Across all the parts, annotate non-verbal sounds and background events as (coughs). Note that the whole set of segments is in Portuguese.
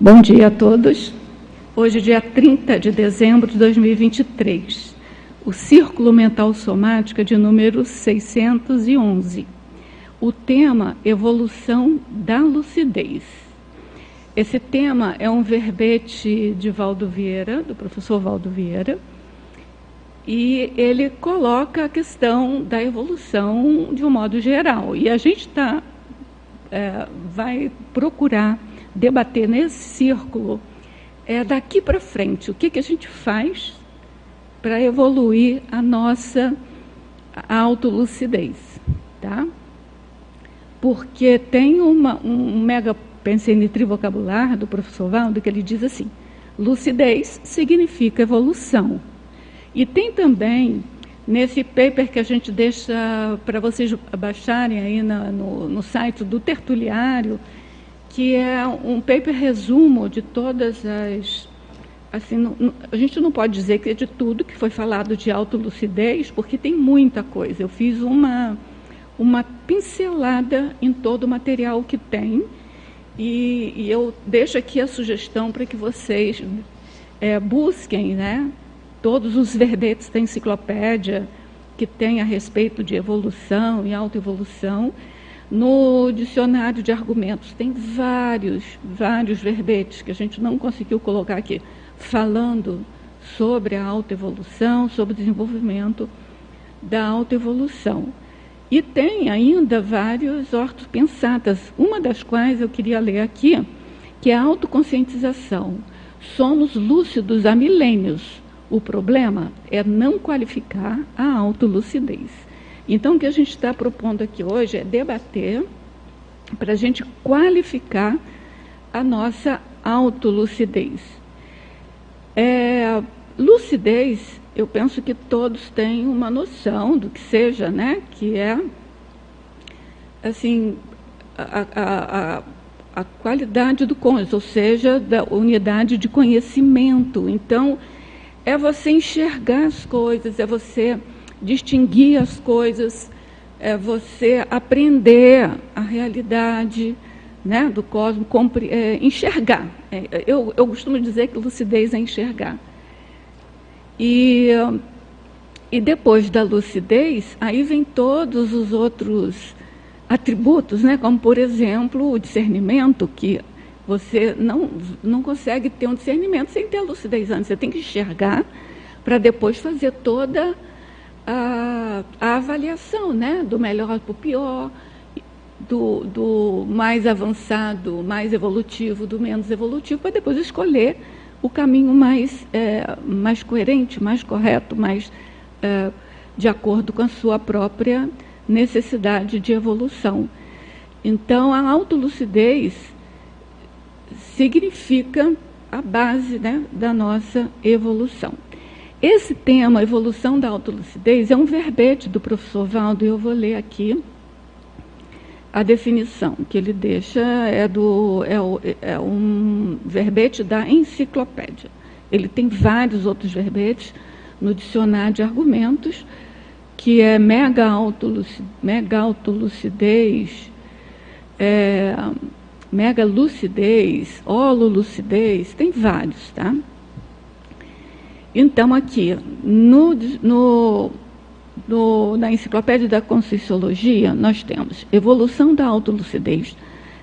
Bom dia a todos. Hoje, dia 30 de dezembro de 2023, o Círculo Mental Somática de número 611. O tema Evolução da Lucidez. Esse tema é um verbete de Valdo Vieira, do professor Valdo Vieira, e ele coloca a questão da evolução de um modo geral. E a gente tá, é, vai procurar debater nesse círculo é daqui para frente, o que, que a gente faz para evoluir a nossa autolucidez, tá? Porque tem uma, um mega pensei no trivocabular do professor Valdo que ele diz assim: lucidez significa evolução. E tem também nesse paper que a gente deixa para vocês baixarem aí na, no, no site do Tertuliário, que é um paper resumo de todas as. Assim, não, a gente não pode dizer que é de tudo que foi falado de autolucidez, porque tem muita coisa. Eu fiz uma, uma pincelada em todo o material que tem, e, e eu deixo aqui a sugestão para que vocês é, busquem né, todos os verbetes da enciclopédia que tem a respeito de evolução e autoevolução no dicionário de argumentos tem vários, vários verbetes que a gente não conseguiu colocar aqui, falando sobre a autoevolução, sobre o desenvolvimento da autoevolução. E tem ainda vários ortopensatas, uma das quais eu queria ler aqui, que é a autoconscientização. Somos lúcidos há milênios. O problema é não qualificar a autolucidez. Então, o que a gente está propondo aqui hoje é debater para a gente qualificar a nossa autolucidez. É, lucidez, eu penso que todos têm uma noção do que seja, né? Que é, assim, a, a, a, a qualidade do cônjuge, ou seja, da unidade de conhecimento. Então, é você enxergar as coisas, é você distinguir as coisas, é você aprender a realidade né, do cosmos, é, enxergar. É, eu, eu costumo dizer que lucidez é enxergar. E, e depois da lucidez, aí vem todos os outros atributos, né, como, por exemplo, o discernimento, que você não, não consegue ter um discernimento sem ter a lucidez antes. Você tem que enxergar para depois fazer toda a, a avaliação né, do melhor para o pior, do, do mais avançado, mais evolutivo, do menos evolutivo, para depois escolher o caminho mais, é, mais coerente, mais correto, mais é, de acordo com a sua própria necessidade de evolução. Então, a autolucidez significa a base né, da nossa evolução. Esse tema, evolução da autolucidez, é um verbete do professor Valdo, e eu vou ler aqui a definição que ele deixa, é, do, é, é um verbete da enciclopédia. Ele tem vários outros verbetes no dicionário de argumentos, que é mega, autolucidez, mega autolucidez, é, mega lucidez, hololucidez, tem vários, tá? Então, aqui, no, no, no, na Enciclopédia da Conscienciologia, nós temos evolução da autolucidez,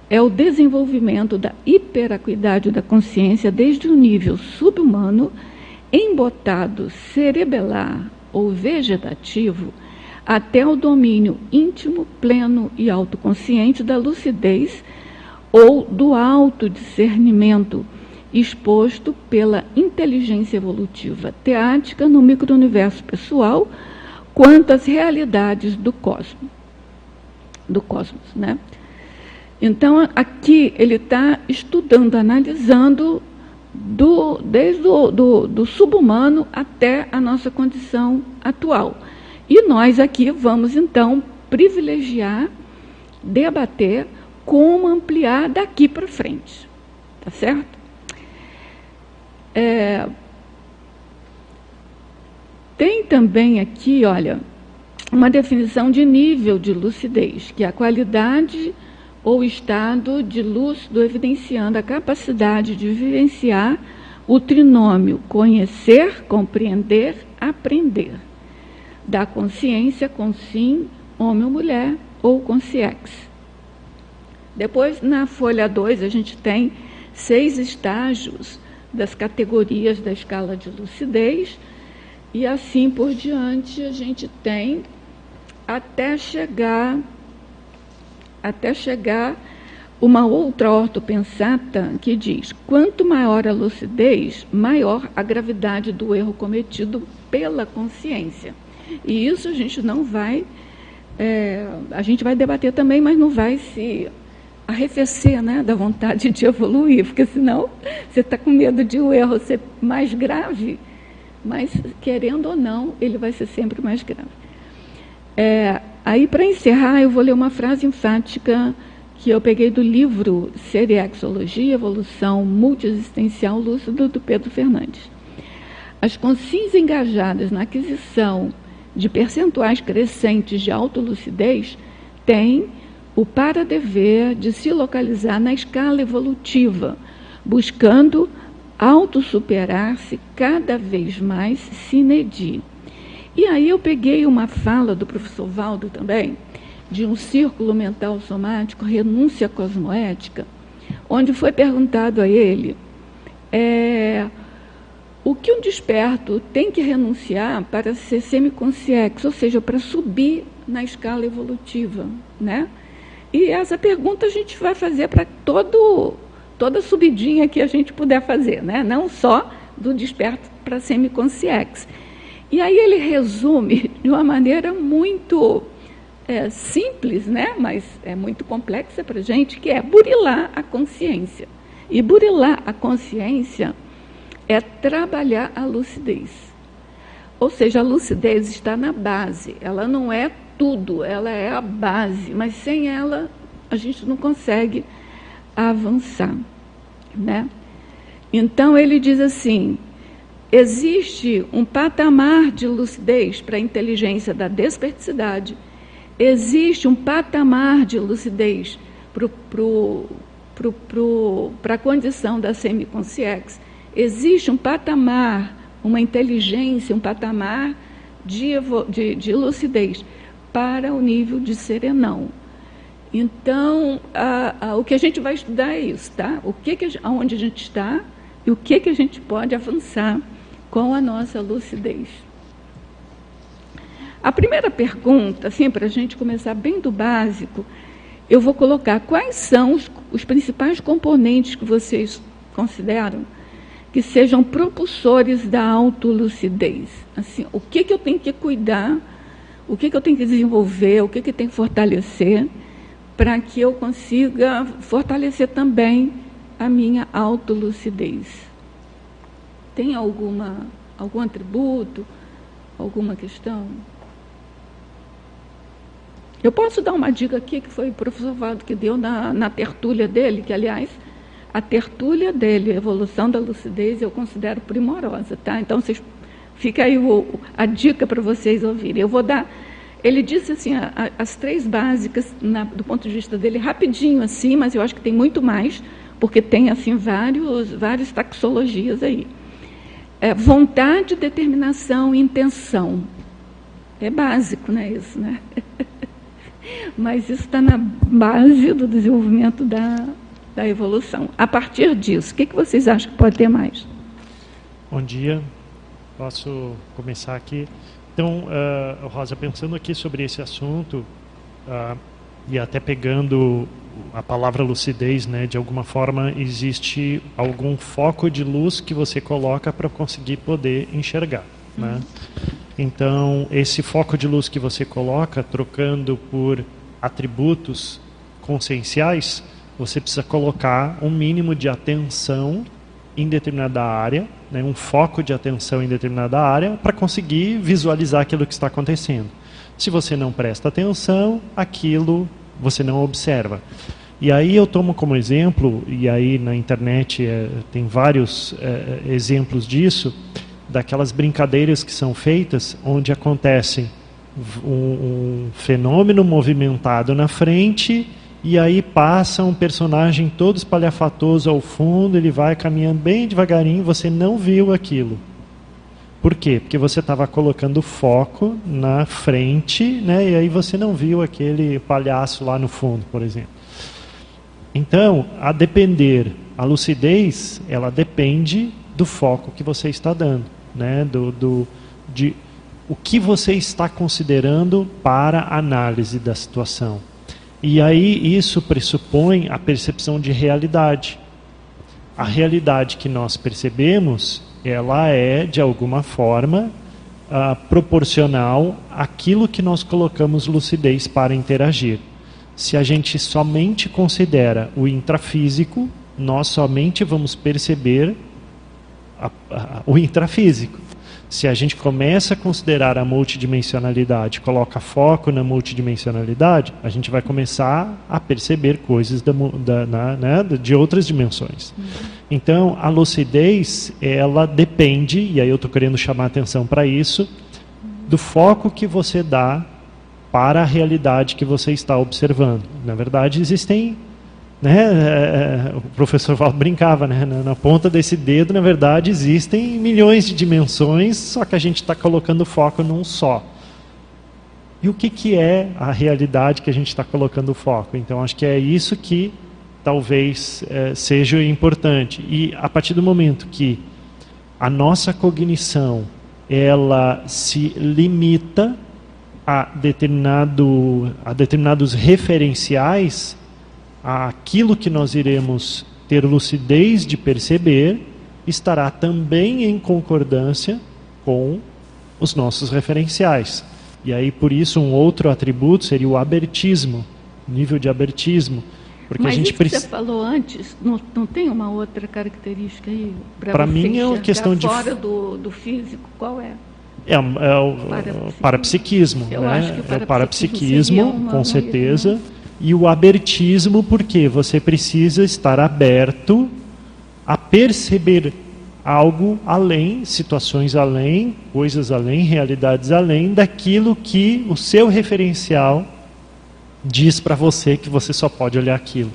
é o desenvolvimento da hiperacuidade da consciência desde o nível subhumano, embotado cerebelar ou vegetativo, até o domínio íntimo, pleno e autoconsciente da lucidez ou do autodiscernimento exposto pela inteligência evolutiva teática no microuniverso pessoal quanto às realidades do cosmos. Do cosmos né? Então, aqui ele está estudando, analisando do, desde o do, do subhumano até a nossa condição atual. E nós aqui vamos, então, privilegiar, debater como ampliar daqui para frente. Tá certo? É, tem também aqui, olha, uma definição de nível de lucidez, que é a qualidade ou estado de lúcido evidenciando a capacidade de vivenciar o trinômio conhecer, compreender, aprender, da consciência com sim, homem ou mulher, ou consciex. Depois, na folha 2, a gente tem seis estágios das categorias da escala de lucidez, e assim por diante a gente tem até chegar até chegar uma outra ortopensata que diz: quanto maior a lucidez, maior a gravidade do erro cometido pela consciência. E isso a gente não vai, é, a gente vai debater também, mas não vai se arrefecer né, da vontade de evoluir, porque senão você está com medo de o erro ser mais grave, mas querendo ou não, ele vai ser sempre mais grave. É, aí, para encerrar, eu vou ler uma frase enfática que eu peguei do livro Seriexologia, Evolução Multiexistencial Lúcido, do Pedro Fernandes. As consciências engajadas na aquisição de percentuais crescentes de autolucidez têm o para-dever de se localizar na escala evolutiva, buscando autossuperar-se cada vez mais sine die. E aí eu peguei uma fala do professor Valdo também, de um círculo mental somático, renúncia cosmoética, onde foi perguntado a ele é, o que um desperto tem que renunciar para ser semiconsciente, ou seja, para subir na escala evolutiva, né? E essa pergunta a gente vai fazer para todo toda subidinha que a gente puder fazer, né? Não só do desperto para semiconsciente. E aí ele resume (laughs) de uma maneira muito é, simples, né, mas é muito complexa para gente, que é burilar a consciência. E burilar a consciência é trabalhar a lucidez. Ou seja, a lucidez está na base, ela não é tudo, ela é a base, mas sem ela a gente não consegue avançar, né? Então ele diz assim: existe um patamar de lucidez para a inteligência da desperticidade existe um patamar de lucidez para a condição da semiconsciência. Existe um patamar, uma inteligência, um patamar de, de, de lucidez para o nível de serenão. Então, a, a, o que a gente vai estudar é isso, tá? O que, que aonde a gente está e o que, que a gente pode avançar com a nossa lucidez. A primeira pergunta, assim, para a gente começar bem do básico, eu vou colocar quais são os, os principais componentes que vocês consideram que sejam propulsores da autolucidez. Assim, o que, que eu tenho que cuidar, o que, que eu tenho que desenvolver, o que, que tem que fortalecer, para que eu consiga fortalecer também a minha autolucidez. Tem alguma, algum atributo, alguma questão? Eu posso dar uma dica aqui que foi o professor Valdo que deu na, na tertúlia dele, que, aliás, a tertúlia dele, evolução da lucidez, eu considero primorosa, tá? Então, vocês, fica aí o, a dica para vocês ouvirem. Eu vou dar. Ele disse assim, a, a, as três básicas, na, do ponto de vista dele, rapidinho assim, mas eu acho que tem muito mais, porque tem assim vários, várias taxologias aí. É, vontade, determinação intenção. É básico, não é isso, né? (laughs) Mas isso está na base do desenvolvimento da, da evolução. A partir disso, o que, que vocês acham que pode ter mais? Bom dia, posso começar aqui. Então, uh, Rosa, pensando aqui sobre esse assunto, uh, e até pegando a palavra lucidez, né, de alguma forma existe algum foco de luz que você coloca para conseguir poder enxergar. Né? Uhum. Né? Então, esse foco de luz que você coloca, trocando por atributos conscienciais, você precisa colocar um mínimo de atenção em determinada área, né, um foco de atenção em determinada área, para conseguir visualizar aquilo que está acontecendo. Se você não presta atenção, aquilo você não observa. E aí eu tomo como exemplo, e aí na internet é, tem vários é, exemplos disso, daquelas brincadeiras que são feitas onde acontecem um, um fenômeno movimentado na frente e aí passa um personagem todo espalhafatoso ao fundo, ele vai caminhando bem devagarinho, você não viu aquilo. Por quê? Porque você estava colocando foco na frente, né? E aí você não viu aquele palhaço lá no fundo, por exemplo. Então, a depender, a lucidez, ela depende do foco que você está dando, né? Do, do de o que você está considerando para análise da situação. E aí isso pressupõe a percepção de realidade. A realidade que nós percebemos, ela é de alguma forma uh, proporcional àquilo que nós colocamos lucidez para interagir. Se a gente somente considera o intrafísico, nós somente vamos perceber a, a, o intrafísico. Se a gente começa a considerar a multidimensionalidade, coloca foco na multidimensionalidade, a gente vai começar a perceber coisas da, da, na, né, de outras dimensões. Uhum. Então, a lucidez, ela depende, e aí eu estou querendo chamar a atenção para isso, do foco que você dá para a realidade que você está observando. Na verdade, existem né, é, é, o professor Valdo brincava, né, na, ponta desse dedo, na verdade, existem milhões de dimensões, só que a gente está colocando foco num só. E o que, que é a realidade que a gente está colocando foco? Então, acho que é isso que talvez é, seja importante. E a partir do momento que a nossa cognição ela se limita a, determinado, a determinados referenciais, aquilo que nós iremos ter lucidez de perceber estará também em concordância com os nossos referenciais. E aí, por isso, um outro atributo seria o abertismo, nível de abertismo. Porque Mas a gente precisa. você falou antes, não, não tem uma outra característica aí? Para mim é uma questão de. Fora do, do físico, qual é? É, é o parapsiquismo. Eu né? acho que o parapsiquismo, é o parapsiquismo uma, com certeza. Né? E o abertismo, porque você precisa estar aberto a perceber algo além, situações além, coisas além, realidades além daquilo que o seu referencial diz para você que você só pode olhar aquilo.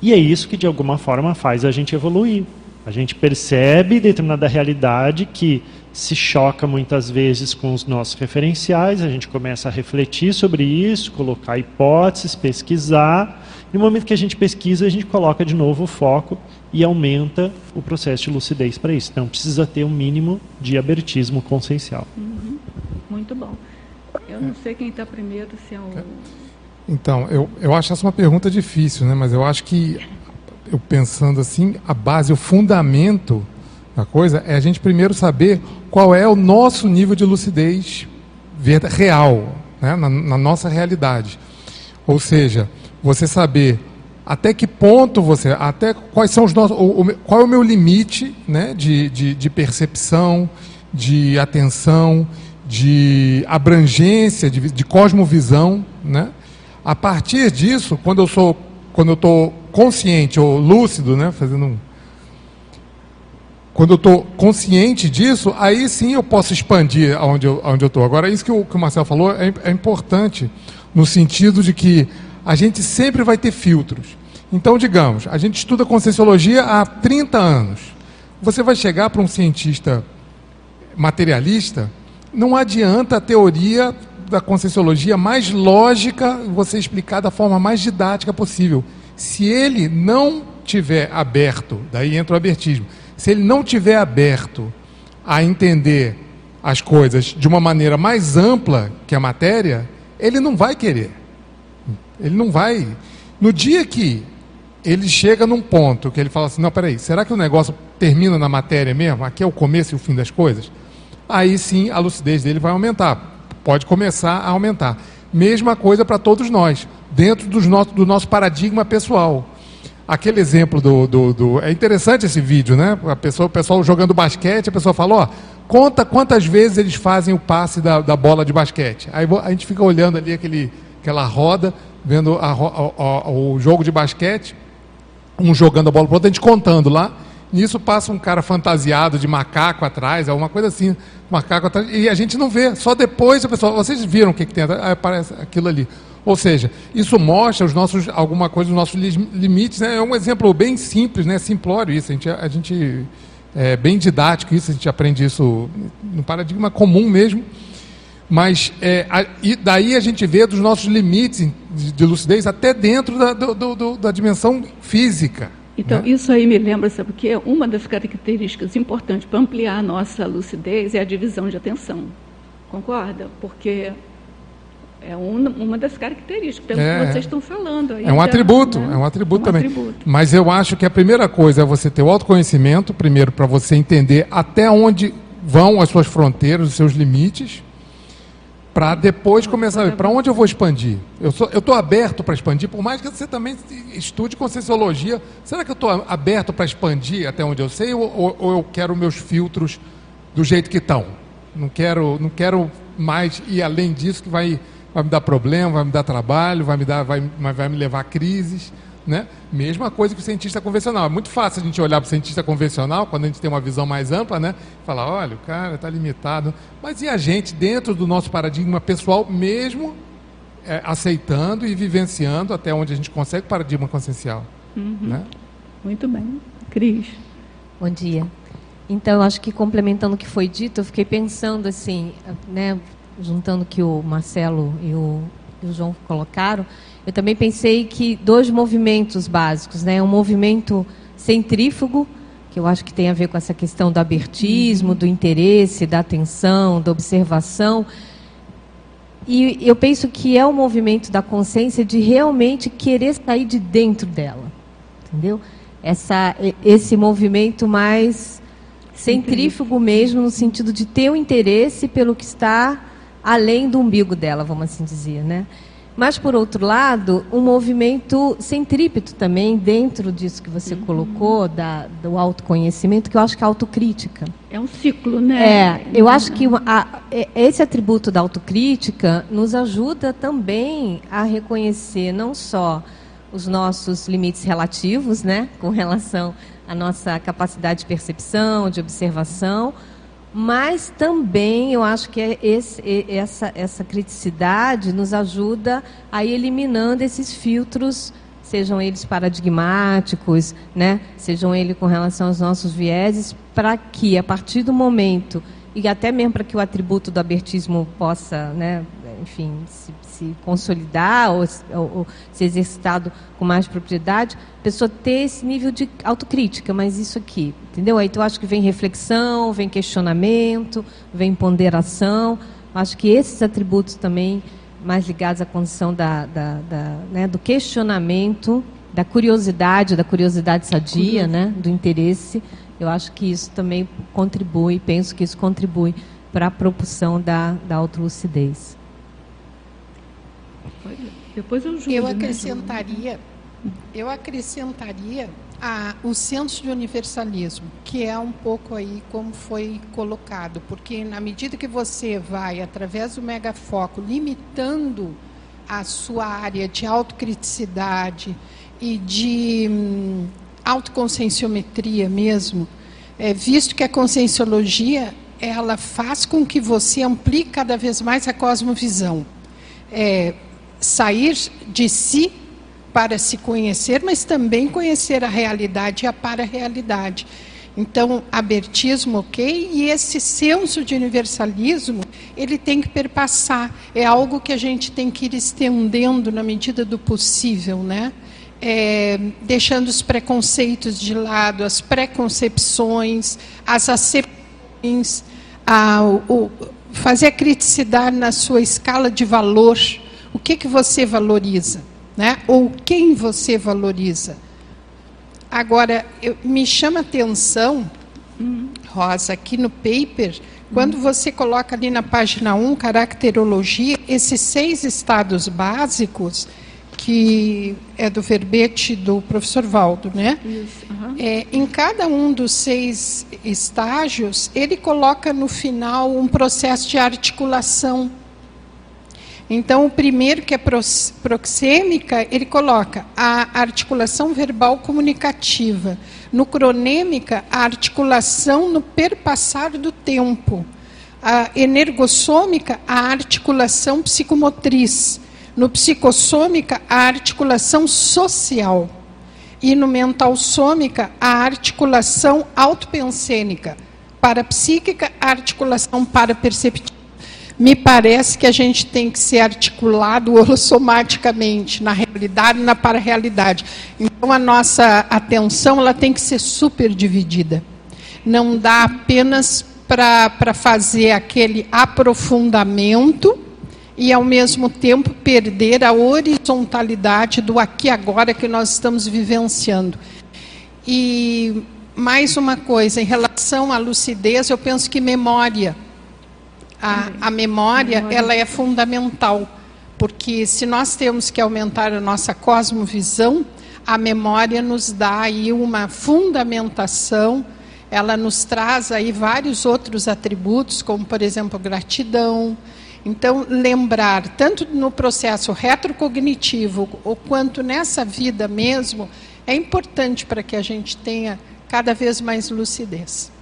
E é isso que de alguma forma faz a gente evoluir. A gente percebe determinada realidade que se choca muitas vezes com os nossos referenciais, a gente começa a refletir sobre isso, colocar hipóteses, pesquisar. E no momento que a gente pesquisa, a gente coloca de novo o foco e aumenta o processo de lucidez para isso. Então precisa ter um mínimo de abertismo consciencial. Uhum. Muito bom. Eu não sei quem está primeiro, se é o. Então, eu, eu acho essa uma pergunta difícil, né? mas eu acho que, eu pensando assim, a base, o fundamento da coisa é a gente primeiro saber qual é o nosso nível de lucidez real, né, na, na nossa realidade. Ou seja, você saber até que ponto você, até quais são os nossos, o, o, qual é o meu limite, né, de, de, de, percepção, de atenção, de abrangência, de, de cosmovisão, né? A partir disso, quando eu sou, quando eu estou consciente ou lúcido, né, fazendo um, quando eu estou consciente disso, aí sim eu posso expandir aonde eu estou. Agora, isso que o, que o Marcel falou é, é importante, no sentido de que a gente sempre vai ter filtros. Então, digamos, a gente estuda Conscienciologia há 30 anos. Você vai chegar para um cientista materialista, não adianta a teoria da Conscienciologia mais lógica você explicar da forma mais didática possível. Se ele não tiver aberto, daí entra o abertismo, se ele não tiver aberto a entender as coisas de uma maneira mais ampla que a matéria, ele não vai querer. Ele não vai. No dia que ele chega num ponto que ele fala assim: não, peraí, será que o negócio termina na matéria mesmo? Aqui é o começo e o fim das coisas? Aí sim a lucidez dele vai aumentar. Pode começar a aumentar. Mesma coisa para todos nós, dentro dos no do nosso paradigma pessoal aquele exemplo do, do, do, É interessante esse vídeo, né? A pessoa, o pessoal jogando basquete, a pessoa fala, ó, conta quantas vezes eles fazem o passe da, da bola de basquete. Aí a gente fica olhando ali aquele, aquela roda, vendo a, a, a, o jogo de basquete, um jogando a bola para o outro, a gente contando lá. Nisso passa um cara fantasiado de macaco atrás, alguma coisa assim, macaco atrás, e a gente não vê. Só depois a pessoa, vocês viram o que, que tem atrás? Aparece aquilo ali. Ou seja, isso mostra os nossos, alguma coisa dos nossos limites. Né? É um exemplo bem simples, né? simplório isso. A gente, a gente é bem didático isso, a gente aprende isso no paradigma comum mesmo. Mas é, a, e daí a gente vê dos nossos limites de, de lucidez até dentro da, do, do, da dimensão física. Então, né? isso aí me lembra, sabe o quê? Uma das características importantes para ampliar a nossa lucidez é a divisão de atenção. Concorda? Porque é uma, uma das características, pelo é, que vocês estão falando. é um já, atributo, né? é um atributo um também. Atributo. Mas eu acho que a primeira coisa é você ter o autoconhecimento, primeiro, para você entender até onde vão as suas fronteiras, os seus limites, para depois começar a ver para onde eu vou expandir. Eu estou aberto para expandir, por mais que você também estude conscienciologia. Será que eu estou aberto para expandir até onde eu sei, ou, ou, ou eu quero meus filtros do jeito que estão? Não quero, não quero mais ir além disso que vai vai me dar problema, vai me dar trabalho, vai me, dar, vai, vai me levar a crises. Né? Mesma coisa que o cientista convencional. É muito fácil a gente olhar para o cientista convencional, quando a gente tem uma visão mais ampla, né? falar, olha, o cara está limitado. Mas e a gente, dentro do nosso paradigma pessoal, mesmo é, aceitando e vivenciando até onde a gente consegue o paradigma consciencial? Uhum. Né? Muito bem. Cris. Bom dia. Então, acho que complementando o que foi dito, eu fiquei pensando assim, né, juntando que o Marcelo e o, e o João colocaram, eu também pensei que dois movimentos básicos, né? Um movimento centrífugo, que eu acho que tem a ver com essa questão do abertismo, do interesse, da atenção, da observação. E eu penso que é o movimento da consciência de realmente querer sair de dentro dela. Entendeu? Essa, esse movimento mais centrífugo mesmo, no sentido de ter o um interesse pelo que está além do umbigo dela, vamos assim dizer, né? Mas, por outro lado, um movimento centrípeto também, dentro disso que você uhum. colocou, da, do autoconhecimento, que eu acho que é autocrítica. É um ciclo, né? É, eu acho que a, esse atributo da autocrítica nos ajuda também a reconhecer não só os nossos limites relativos, né, com relação à nossa capacidade de percepção, de observação, mas também eu acho que é esse, essa, essa criticidade nos ajuda a ir eliminando esses filtros, sejam eles paradigmáticos, né? sejam eles com relação aos nossos vieses, para que, a partir do momento, e até mesmo para que o atributo do abertismo possa né, enfim, se, se consolidar ou, ou, ou, ser exercitado com mais propriedade, a pessoa ter esse nível de autocrítica, mas isso aqui, entendeu? Aí eu acho que vem reflexão, vem questionamento, vem ponderação. Acho que esses atributos também, mais ligados à condição da, da, da né, do questionamento, da curiosidade, da curiosidade sadia, né, do interesse, eu acho que isso também contribui, penso que isso contribui para a propulsão da, da autolucidez. Depois eu julgo. Eu né, acrescentaria, eu acrescentaria a, o senso de universalismo, que é um pouco aí como foi colocado, porque na medida que você vai, através do megafoco, limitando a sua área de autocriticidade e de hum, autoconscienciometria mesmo, é, visto que a conscienciologia ela faz com que você amplie cada vez mais a cosmovisão. É, sair de si para se conhecer, mas também conhecer a realidade e a para-realidade. Então, abertismo, ok, e esse senso de universalismo, ele tem que perpassar. É algo que a gente tem que ir estendendo na medida do possível, né? É, deixando os preconceitos de lado, as preconcepções, as acepções, a, o, fazer a criticidade na sua escala de valor, o que, que você valoriza, né? ou quem você valoriza. Agora, eu, me chama atenção, Rosa, aqui no paper, quando você coloca ali na página 1, caracterologia, esses seis estados básicos, que é do verbete do professor Valdo, né? Isso, uhum. é, em cada um dos seis estágios, ele coloca no final um processo de articulação então, o primeiro, que é proxêmica, ele coloca a articulação verbal comunicativa. No cronêmica, a articulação no perpassar do tempo. A energossômica, a articulação psicomotriz. No psicossômica, a articulação social. E no mental sômica, a articulação autopensênica. Parapsíquica, a articulação paraperceptiva me parece que a gente tem que ser articulado (laughs) holossomaticamente, na realidade e na para-realidade. Então, a nossa atenção ela tem que ser super dividida. Não dá apenas para fazer aquele aprofundamento e, ao mesmo tempo, perder a horizontalidade do aqui agora que nós estamos vivenciando. E mais uma coisa, em relação à lucidez, eu penso que memória a, a memória, memória, ela é fundamental, porque se nós temos que aumentar a nossa cosmovisão, a memória nos dá aí uma fundamentação, ela nos traz aí vários outros atributos, como por exemplo gratidão. Então, lembrar, tanto no processo retrocognitivo, ou quanto nessa vida mesmo, é importante para que a gente tenha cada vez mais lucidez.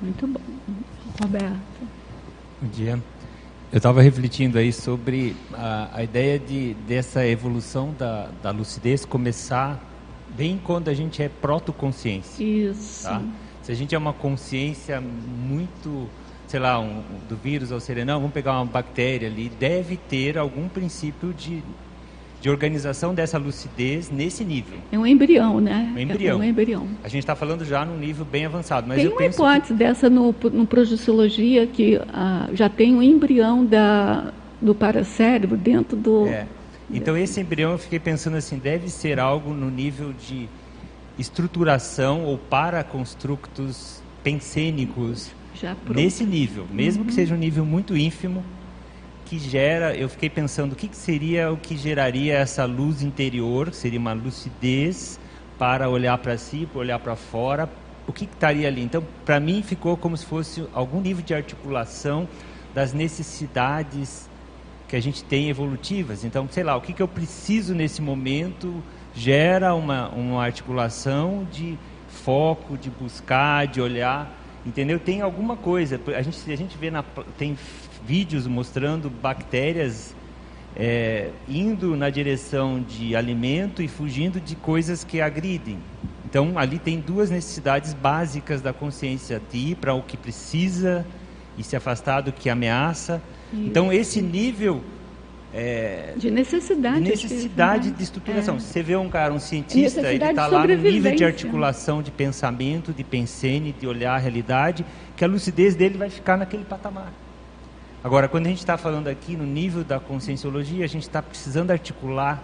Muito bom. Roberto. Bom dia. Eu estava refletindo aí sobre a, a, ideia de, dessa evolução da, da lucidez começar bem quando a gente é protoconsciência. Isso. Tá? Se a gente é uma consciência muito, sei lá, um, do vírus ou serenão, vamos pegar uma bactéria ali, deve ter algum princípio de de organização dessa lucidez nesse nível. É um embrião, né? Um embrião. É um embrião. A gente está falando já num nível bem avançado. Mas tem eu uma hipótese que... dessa no, no Projeciologia que ah, já tem um embrião da, do paracérebro dentro do... É. Então esse embrião eu fiquei pensando assim, deve ser algo no nível de estruturação ou paraconstructos pensênicos nesse nível, mesmo uhum. que seja um nível muito ínfimo, que gera, eu fiquei pensando o que, que seria o que geraria essa luz interior, seria uma lucidez para olhar para si, para olhar para fora, o que, que estaria ali? Então, para mim ficou como se fosse algum nível de articulação das necessidades que a gente tem evolutivas. Então, sei lá, o que, que eu preciso nesse momento gera uma, uma articulação de foco, de buscar, de olhar, entendeu? Tem alguma coisa. A gente, a gente vê na tem vídeos mostrando bactérias é, indo na direção de alimento e fugindo de coisas que agridem. Então, ali tem duas necessidades básicas da consciência: de ir para o que precisa e se afastar do que ameaça. Isso. Então, esse nível. É, de necessidade. De necessidade de estruturação. É. Você vê um cara, um cientista, ele está lá no nível de articulação, de pensamento, de pensene, de olhar a realidade, que a lucidez dele vai ficar naquele patamar. Agora, quando a gente está falando aqui no nível da conscienciologia, a gente está precisando articular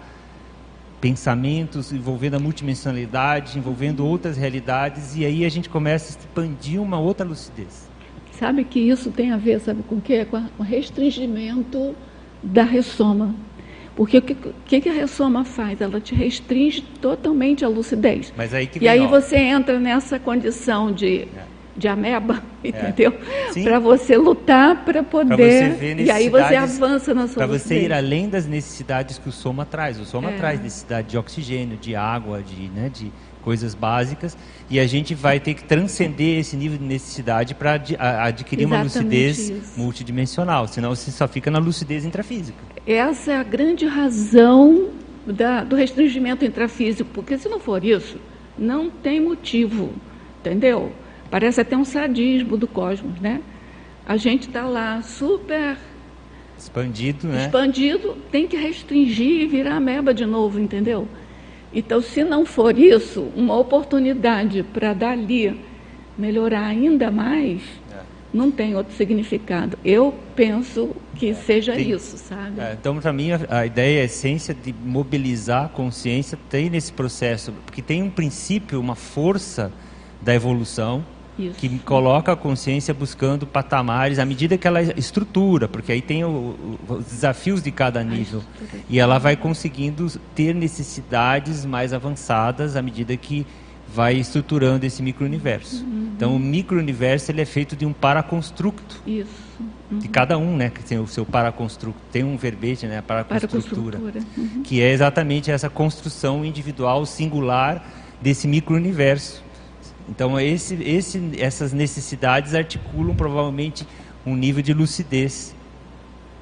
pensamentos envolvendo a multidimensionalidade, envolvendo outras realidades, e aí a gente começa a expandir uma outra lucidez. Sabe que isso tem a ver, sabe com o quê? Com o restringimento da ressoma. Porque o que, que, a ressoma faz? Ela te restringe totalmente a lucidez. Mas aí e aí você entra nessa condição de é de ameba, (laughs) é. entendeu? Para você lutar para poder. e aí você avança na sua Para você ir além das necessidades que o soma traz. O soma é. traz necessidade de oxigênio, de água, de, né, de coisas básicas. E a gente vai ter que transcender esse nível de necessidade para adquirir Exatamente uma lucidez isso. multidimensional. Senão você só fica na lucidez intrafísica. Essa é a grande razão da, do restringimento intrafísico, porque se não for isso, não tem motivo, entendeu? Parece até um sadismo do cosmos, né? A gente está lá super expandido, né? Expandido, tem que restringir e virar ameba de novo, entendeu? Então, se não for isso, uma oportunidade para dali melhorar ainda mais, é. não tem outro significado. Eu penso que é, seja tem, isso, sabe? É, então, para mim, a, a, ideia, a essência de mobilizar a consciência tem nesse processo, porque tem um princípio, uma força da evolução isso. que coloca a consciência buscando patamares à medida que ela estrutura, porque aí tem o, o, os desafios de cada nível. E ela vai conseguindo ter necessidades mais avançadas à medida que vai estruturando esse micro-universo. Uhum. Então, o micro-universo ele é feito de um paraconstructo. Isso. Uhum. De cada um, né? Que tem o seu paraconstructo. Tem um verbete, né? A paraconstrutura. Uhum. Que é exatamente essa construção individual, singular desse micro-universo então, esse, esse, essas necessidades articulam provavelmente um nível de lucidez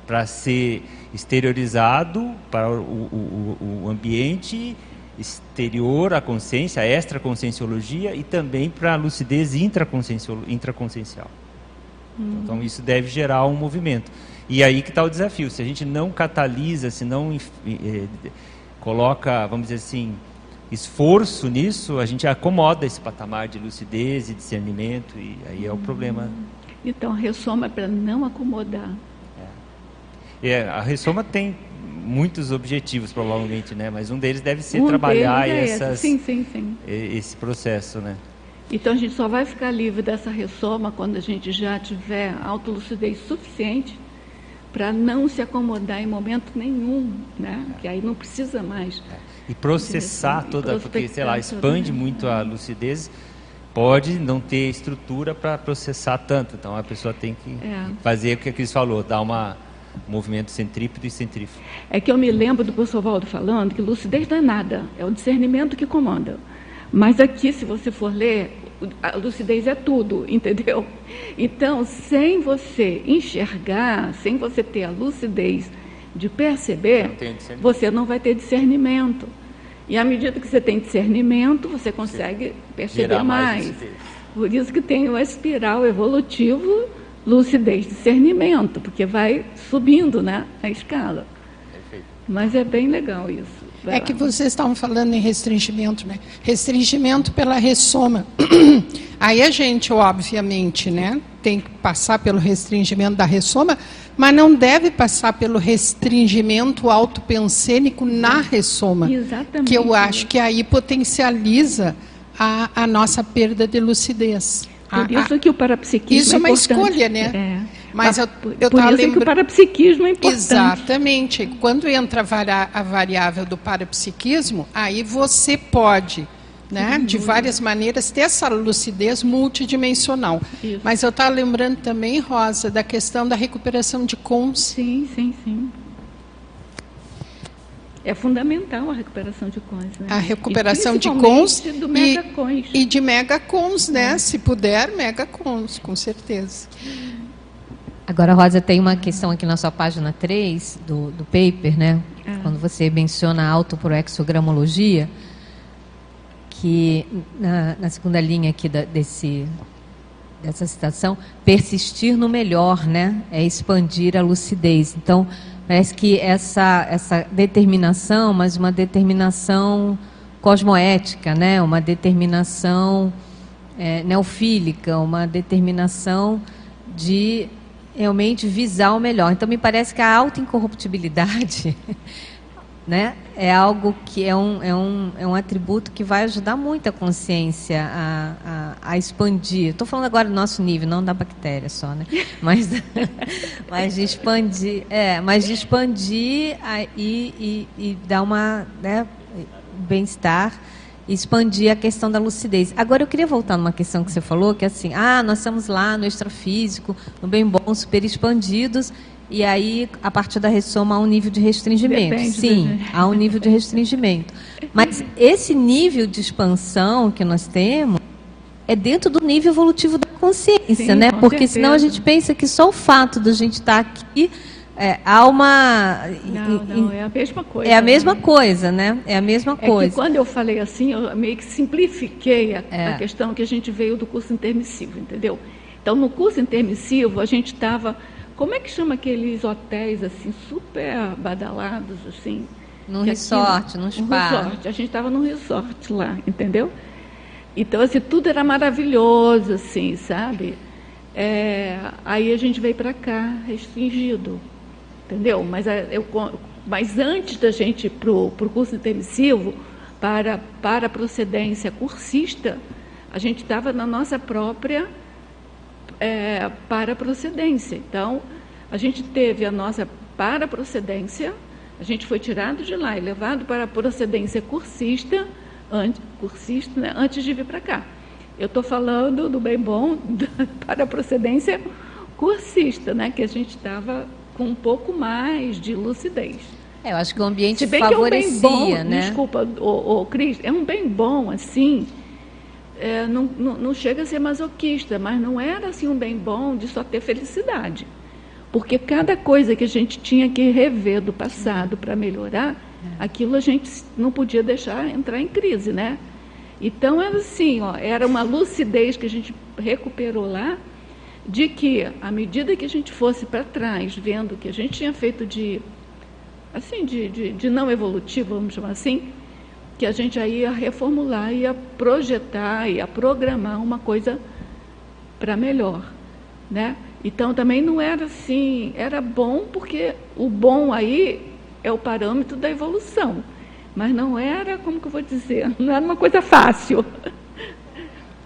para ser exteriorizado para o, o, o, ambiente exterior, a consciência, a extraconscienciologia e também para a lucidez intraconsciencial. Hum. Então isso deve gerar um movimento. E aí que está o desafio. Se a gente não catalisa, se não eh, coloca, vamos dizer assim, esforço nisso, a gente acomoda esse patamar de lucidez e discernimento e aí é o problema. Então, a ressoma é para não acomodar. É. é. a ressoma tem muitos objetivos, provavelmente, né? Mas um deles deve ser um trabalhar é essas, sim, sim, sim. esse processo, né? Então, a gente só vai ficar livre dessa ressoma quando a gente já tiver autolucidez suficiente para não se acomodar em momento nenhum, né? É. Que aí não precisa mais. É e processar toda, porque sei lá, expande muito a lucidez, pode não ter estrutura para processar tanto. Então a pessoa tem que é. fazer o que a Cris falou, dar uma um movimento centrípedo e centrífugo. É que eu me lembro do professor Valdo falando que lucidez não é nada, é o discernimento que comanda. Mas aqui, se você for ler, a lucidez é tudo, (laughs) entendeu? Então, sem você enxergar, sem você ter a lucidez de perceber, não você não vai ter discernimento. E à medida que você tem discernimento, você consegue perceber mais. mais. Por isso que tem o espiral evolutivo lucidez discernimento, porque vai subindo né, a escala. Perfeito. Mas é bem legal isso. Vai é lá. que vocês estavam falando em restringimento, né? Restringimento pela ressoma. (coughs) Aí a gente, obviamente, né, tem que passar pelo restringimento da ressoma, mas não deve passar pelo restringimento autopensênico na ressoma. Exatamente. Que eu acho que aí potencializa a, a nossa perda de lucidez. Por isso que o parapsiquismo Isso é, uma escolha, né? É. Mas eu, eu Por isso lembra... que o parapsiquismo é importante. Exatamente. Quando entra a variável do parapsiquismo, aí você pode né, de várias maneiras, ter essa lucidez multidimensional. Isso. Mas eu estava lembrando também, Rosa, da questão da recuperação de cons. Sim, sim, sim. É fundamental a recuperação de cons. Né? A recuperação de cons do megacons. E, e de megacons, né? É. Se puder, megacons, com certeza. Agora, Rosa, tem uma questão aqui na sua página 3 do, do paper, né? É. Quando você menciona a autoproexogramologia, que na, na segunda linha aqui da, desse, dessa citação, persistir no melhor, né? É expandir a lucidez. Então, parece que essa, essa determinação, mas uma determinação cosmoética, né? Uma determinação é, neofílica, uma determinação de realmente visar o melhor. Então, me parece que a autoincorruptibilidade (laughs) né? É algo que é um, é um, é um atributo que vai ajudar muito a consciência a, a, a expandir. Estou falando agora do nosso nível, não da bactéria só, né? (laughs) Mas, (laughs) mas de expandir, é, mas de expandir a, e, e, e dar uma né, bem-estar expandir a questão da lucidez. Agora eu queria voltar numa questão que você falou, que é assim, ah, nós estamos lá no extrafísico, no bem bom, super expandidos, e aí, a partir da ressoma, há um nível de restringimento. Depende Sim, há um nível de restringimento. Mas esse nível de expansão que nós temos é dentro do nível evolutivo da consciência, Sim, né? Porque certeza. senão a gente pensa que só o fato de a gente estar aqui é, há uma. Não, não, é a mesma coisa. É a mesma né? coisa, né? É a mesma coisa. É que quando eu falei assim, eu meio que simplifiquei a, é. a questão que a gente veio do curso intermissivo, entendeu? Então, no curso intermissivo, a gente estava como é que chama aqueles hotéis assim super badalados assim? Num resort, num spa. Um resort. A gente estava num resort lá, entendeu? Então assim tudo era maravilhoso assim, sabe? É, aí a gente veio para cá restringido, entendeu? Mas eu, mas antes da gente ir para o curso intermissivo, para, para a procedência cursista, a gente estava na nossa própria é, para procedência. Então, a gente teve a nossa para procedência, a gente foi tirado de lá e levado para a procedência cursista, antes, cursista né, antes de vir para cá. Eu estou falando do bem bom (laughs) para a procedência cursista, né, que a gente estava com um pouco mais de lucidez. É, eu acho que o ambiente Se bem favorecia, que é um bem bom, né? Desculpa, o, o Cris, é um bem bom, assim, é, não, não, não, chega a ser masoquista, mas não era assim um bem bom de só ter felicidade. Porque cada coisa que a gente tinha que rever do passado para melhorar, aquilo a gente não podia deixar entrar em crise, né? Então era assim, ó, era uma lucidez que a gente recuperou lá, de que à medida que a gente fosse para trás, vendo que a gente tinha feito de assim de, de, de não evolutivo, vamos chamar assim, que a gente aí ia reformular, ia projetar, ia programar uma coisa para melhor, né? Então também não era assim, era bom porque o bom aí é o parâmetro da evolução, mas não era, como que eu vou dizer, (laughs) não era uma coisa fácil. (laughs)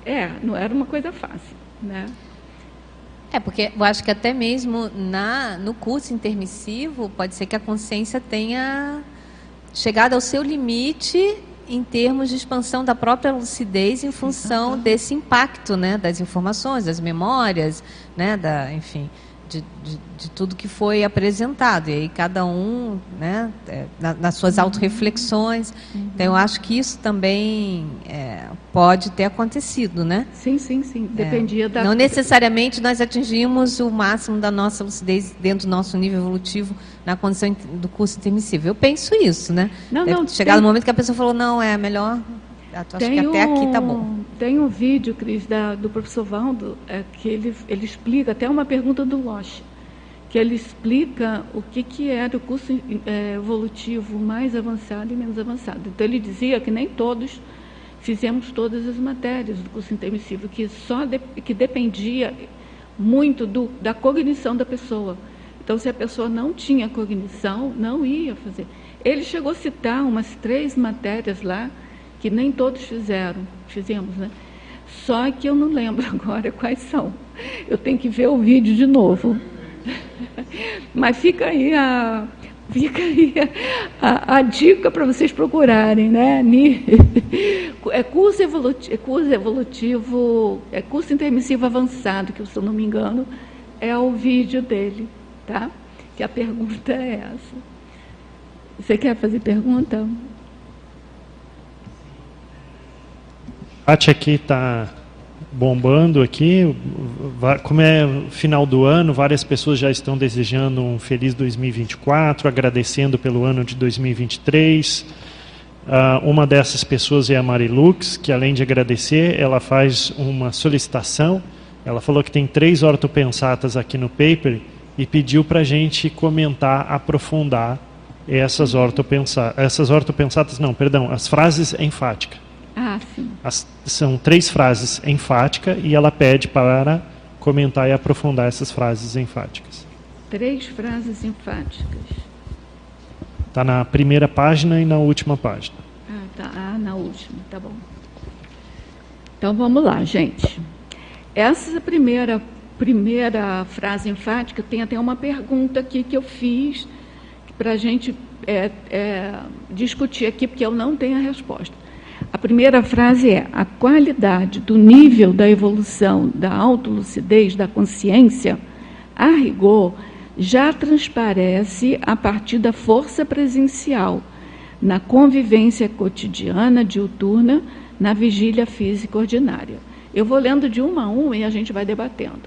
É, não era uma coisa fácil, né? É, porque eu acho que até mesmo na, no curso intermissivo, pode ser que a consciência tenha chegado ao seu limite em termos de expansão da própria lucidez em função desse impacto, né, das informações, das memórias, né, da, enfim, de, de, de, tudo que foi apresentado. E aí cada um, né, é, na, nas suas uhum. autorreflexões. Uhum. Então, eu acho que isso também é, pode ter acontecido, né? Sim, sim, sim. É. Dependia é. da... Não necessariamente nós atingimos o máximo da nossa lucidez dentro do nosso nível evolutivo na condição do curso intermissível. Eu penso isso, né? Não, Deve não. Chegar tem... no momento que a pessoa falou, não, é melhor acho tem que até um, aqui tá bom. Tem um vídeo, Cris, da, do professor Valdo, é, que ele, ele explica, até uma pergunta do Loche, que ele explica o que, que era o curso é, evolutivo mais avançado e menos avançado. Então, ele dizia que nem todos fizemos todas as matérias do curso intermissivo, que só de, que dependia muito do, da cognição da pessoa. Então, se a pessoa não tinha cognição, não ia fazer. Ele chegou a citar umas três matérias lá, que nem todos fizeram, fizemos, né? Só que eu não lembro (laughs) agora quais são. Eu tenho que ver o vídeo de novo. (laughs) Mas fica aí a, fica aí a, a dica para vocês procurarem, né? (laughs) É curso evolutivo, é curso evolutivo, é curso intermissivo avançado, que se eu não me engano, é o vídeo dele, tá? Que a pergunta é essa. Você quer fazer pergunta? Chat aqui está bombando aqui. Como é final do ano, várias pessoas já estão desejando um feliz 2024, agradecendo pelo ano de 2023. Uh, ah, uma dessas pessoas é a Marilux, que além de agradecer, ela faz uma solicitação. Ela falou que tem três ortopensatas aqui no paper e pediu para a gente comentar, aprofundar essas ortopensatas, essas ortopensatas, não, perdão, as frases enfáticas. Ah, sim. As, são três frases enfáticas e ela pede para comentar e aprofundar essas frases enfáticas. Três frases enfáticas. Está na primeira página e na última página. Ah, tá. Ah, na última, tá bom. Então vamos lá, gente. Essa primeira primeira frase enfática tem até uma pergunta aqui que eu fiz para a gente é, é, discutir aqui, porque eu não tenho a resposta. A primeira frase é: a qualidade do nível da evolução da autolucidez da consciência, a rigor, já transparece a partir da força presencial, na convivência cotidiana, diuturna, na vigília física ordinária. Eu vou lendo de uma a uma e a gente vai debatendo.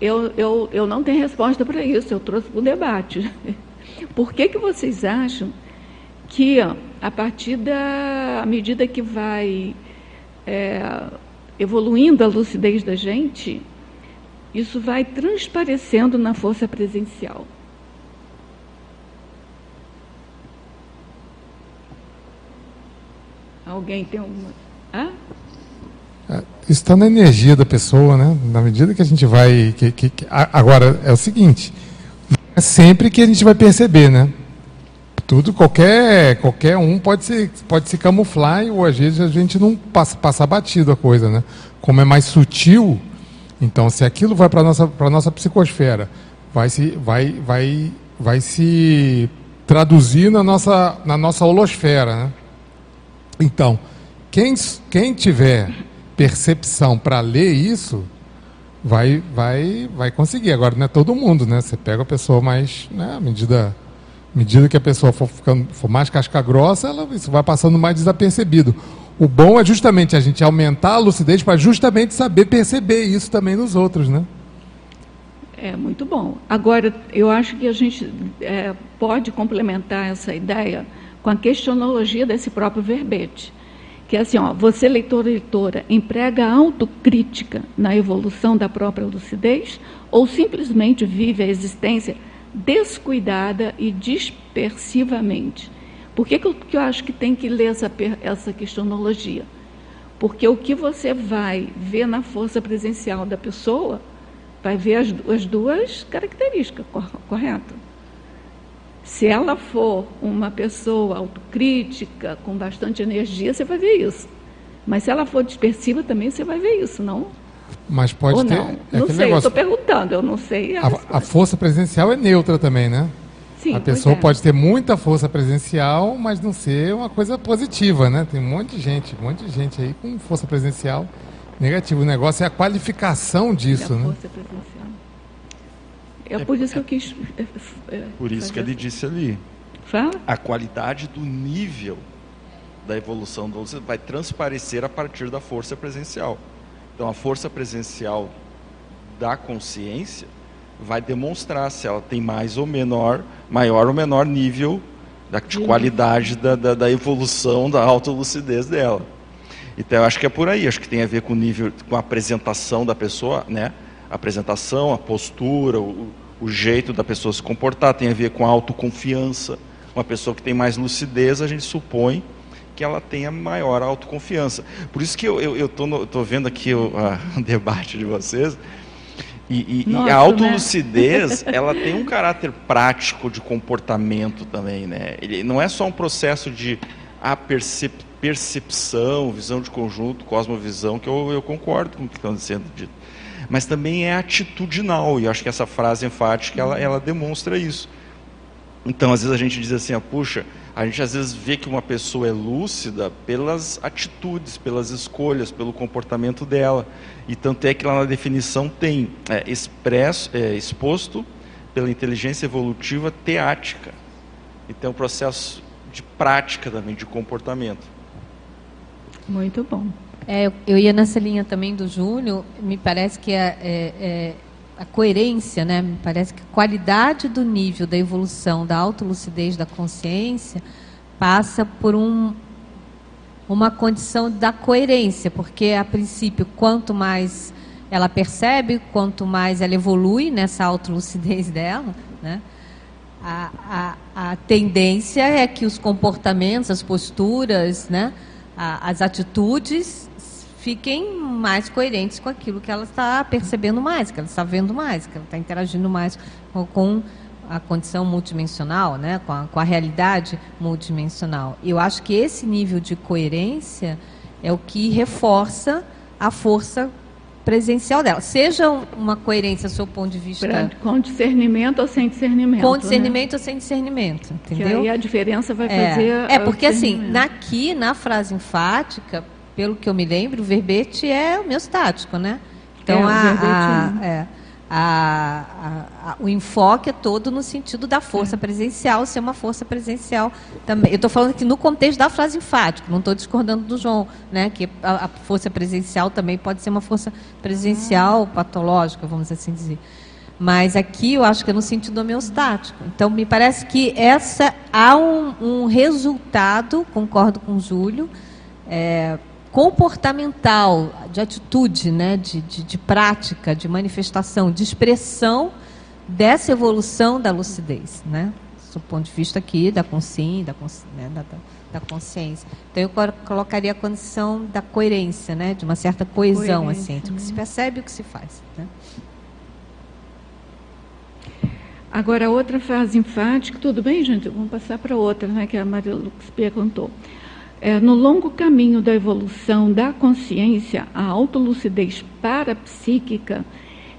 Eu, eu, eu não tenho resposta para isso, eu trouxe para o debate. (laughs) Por que, que vocês acham que a partir da medida que vai é, evoluindo a lucidez da gente, isso vai transparecendo na força presencial. Alguém tem alguma. Ah? Isso está na energia da pessoa, né? Na medida que a gente vai. Que, que, que, agora, é o seguinte: é sempre que a gente vai perceber, né? Tudo, qualquer, qualquer um pode se, pode se camuflar ou às vezes a gente não passa, passa batido a coisa, né? Como é mais sutil, então se aquilo vai para a nossa, nossa psicosfera, vai se, vai, vai, vai se traduzir na nossa, na nossa holosfera, né? Então, quem, quem tiver percepção para ler isso, vai, vai, vai conseguir. Agora, não é todo mundo, né? Você pega a pessoa mais, né, à medida medida que a pessoa for ficando for mais casca grossa, ela, isso vai passando mais desapercebido. O bom é justamente a gente aumentar a lucidez para justamente saber perceber isso também nos outros, né? É muito bom. Agora, eu acho que a gente é, pode complementar essa ideia com a questionologia desse próprio verbete. Que é assim, ó, você, leitor e leitora, emprega autocrítica na evolução da própria lucidez ou simplesmente vive a existência descuidada e dispersivamente? Por que, que, eu, que eu acho que tem que ler essa, essa questionologia? Porque o que você vai ver na força presencial da pessoa vai ver as, as duas características, correto? Se ela for uma pessoa autocrítica, com bastante energia, você vai ver isso. Mas se ela for dispersiva também, você vai ver isso, não? Mas pode Ou ter. Não, é não sei, eu estou perguntando, eu não sei. A, a, a, força presencial é neutra também, né? Sim, a pessoa é. pode ter muita força presencial, mas não ser uma coisa positiva, né? Tem um monte de gente, um monte de gente aí com força presencial negativo. O negócio é a qualificação disso, é né? É por isso que eu quis. É, é, por isso que ele disse ali. Fala. A qualidade do nível da evolução do vai transparecer a partir da força presencial. Então, a força presencial da consciência vai demonstrar se ela tem mais ou menor, maior ou menor nível da, de qualidade da, da, da evolução da autolucidez dela. Então, eu acho que é por aí. Acho que tem a ver com o nível, com a apresentação da pessoa, né? A apresentação, a postura, o, o jeito da pessoa se comportar, tem a ver com a autoconfiança. Uma pessoa que tem mais lucidez, a gente supõe que ela tenha maior autoconfiança. Por isso que eu estou vendo aqui o a, (laughs) debate de vocês, e, e, Nossa, e a autolucidez, né? (laughs) ela tem um caráter prático de comportamento também, né? Ele não é só um processo de a percep percepção, visão de conjunto, cosmovisão, que eu, eu concordo com o que estão sendo dito. Mas também é atitudinal, e acho que essa frase enfática, ela, ela demonstra isso. Então, às vezes a gente diz assim, ah, puxa, a gente às vezes vê que uma pessoa é lúcida pelas atitudes, pelas escolhas, pelo comportamento dela. E tanto é que lá na definição tem é, expresso, é, exposto pela inteligência evolutiva teática. E tem um processo de prática também, de comportamento. Muito bom. É, eu ia nessa linha também do Júnior, me parece que é, é, é, a coerência, né? me parece que a qualidade do nível da evolução da autolucidez da consciência passa por um, uma condição da coerência, porque a princípio, quanto mais ela percebe, quanto mais ela evolui nessa autolucidez dela, né? a, a, a tendência é que os comportamentos, as posturas, né? as atitudes fiquem mais coerentes com aquilo que ela está percebendo mais, que ela está vendo mais, que ela está interagindo mais com, a condição multidimensional, né, com a, com a realidade multidimensional. Eu acho que esse nível de coerência é o que reforça a força presencial dela. Seja uma coerência do seu ponto de vista. Com discernimento ou sem discernimento. Com né? discernimento né? ou sem discernimento. Entendeu? Que aí a diferença vai é, fazer. É, porque assim, aqui na frase enfática, pelo que eu me lembro, o verbete é homeostático, né? Então, é, a, a, é, a, o enfoque é todo no sentido da força é. presencial, ser uma força presencial também. Eu estou falando aqui no contexto da frase enfática, não estou discordando do João, né? Que a, força presencial também pode ser uma força presencial hum. patológica, vamos assim dizer. Mas aqui eu acho que é no sentido homeostático. Então, me parece que essa há um, um resultado, concordo com o Júlio, é, comportamental, de atitude, né, de, de, de, prática, de manifestação, de expressão dessa evolução da lucidez, né, do ponto de vista aqui da consciência, da, consci, né, da, da, consciência. Então eu colocaria a condição da coerência, né, de uma certa coesão coerência, assim, entre né? o que se percebe e o que se faz. Né? Agora, outra frase enfática, tudo bem, gente? Vamos passar para outra, né, que a Maria Lux perguntou. É, no longo caminho da evolução da consciência, a autolucidez parapsíquica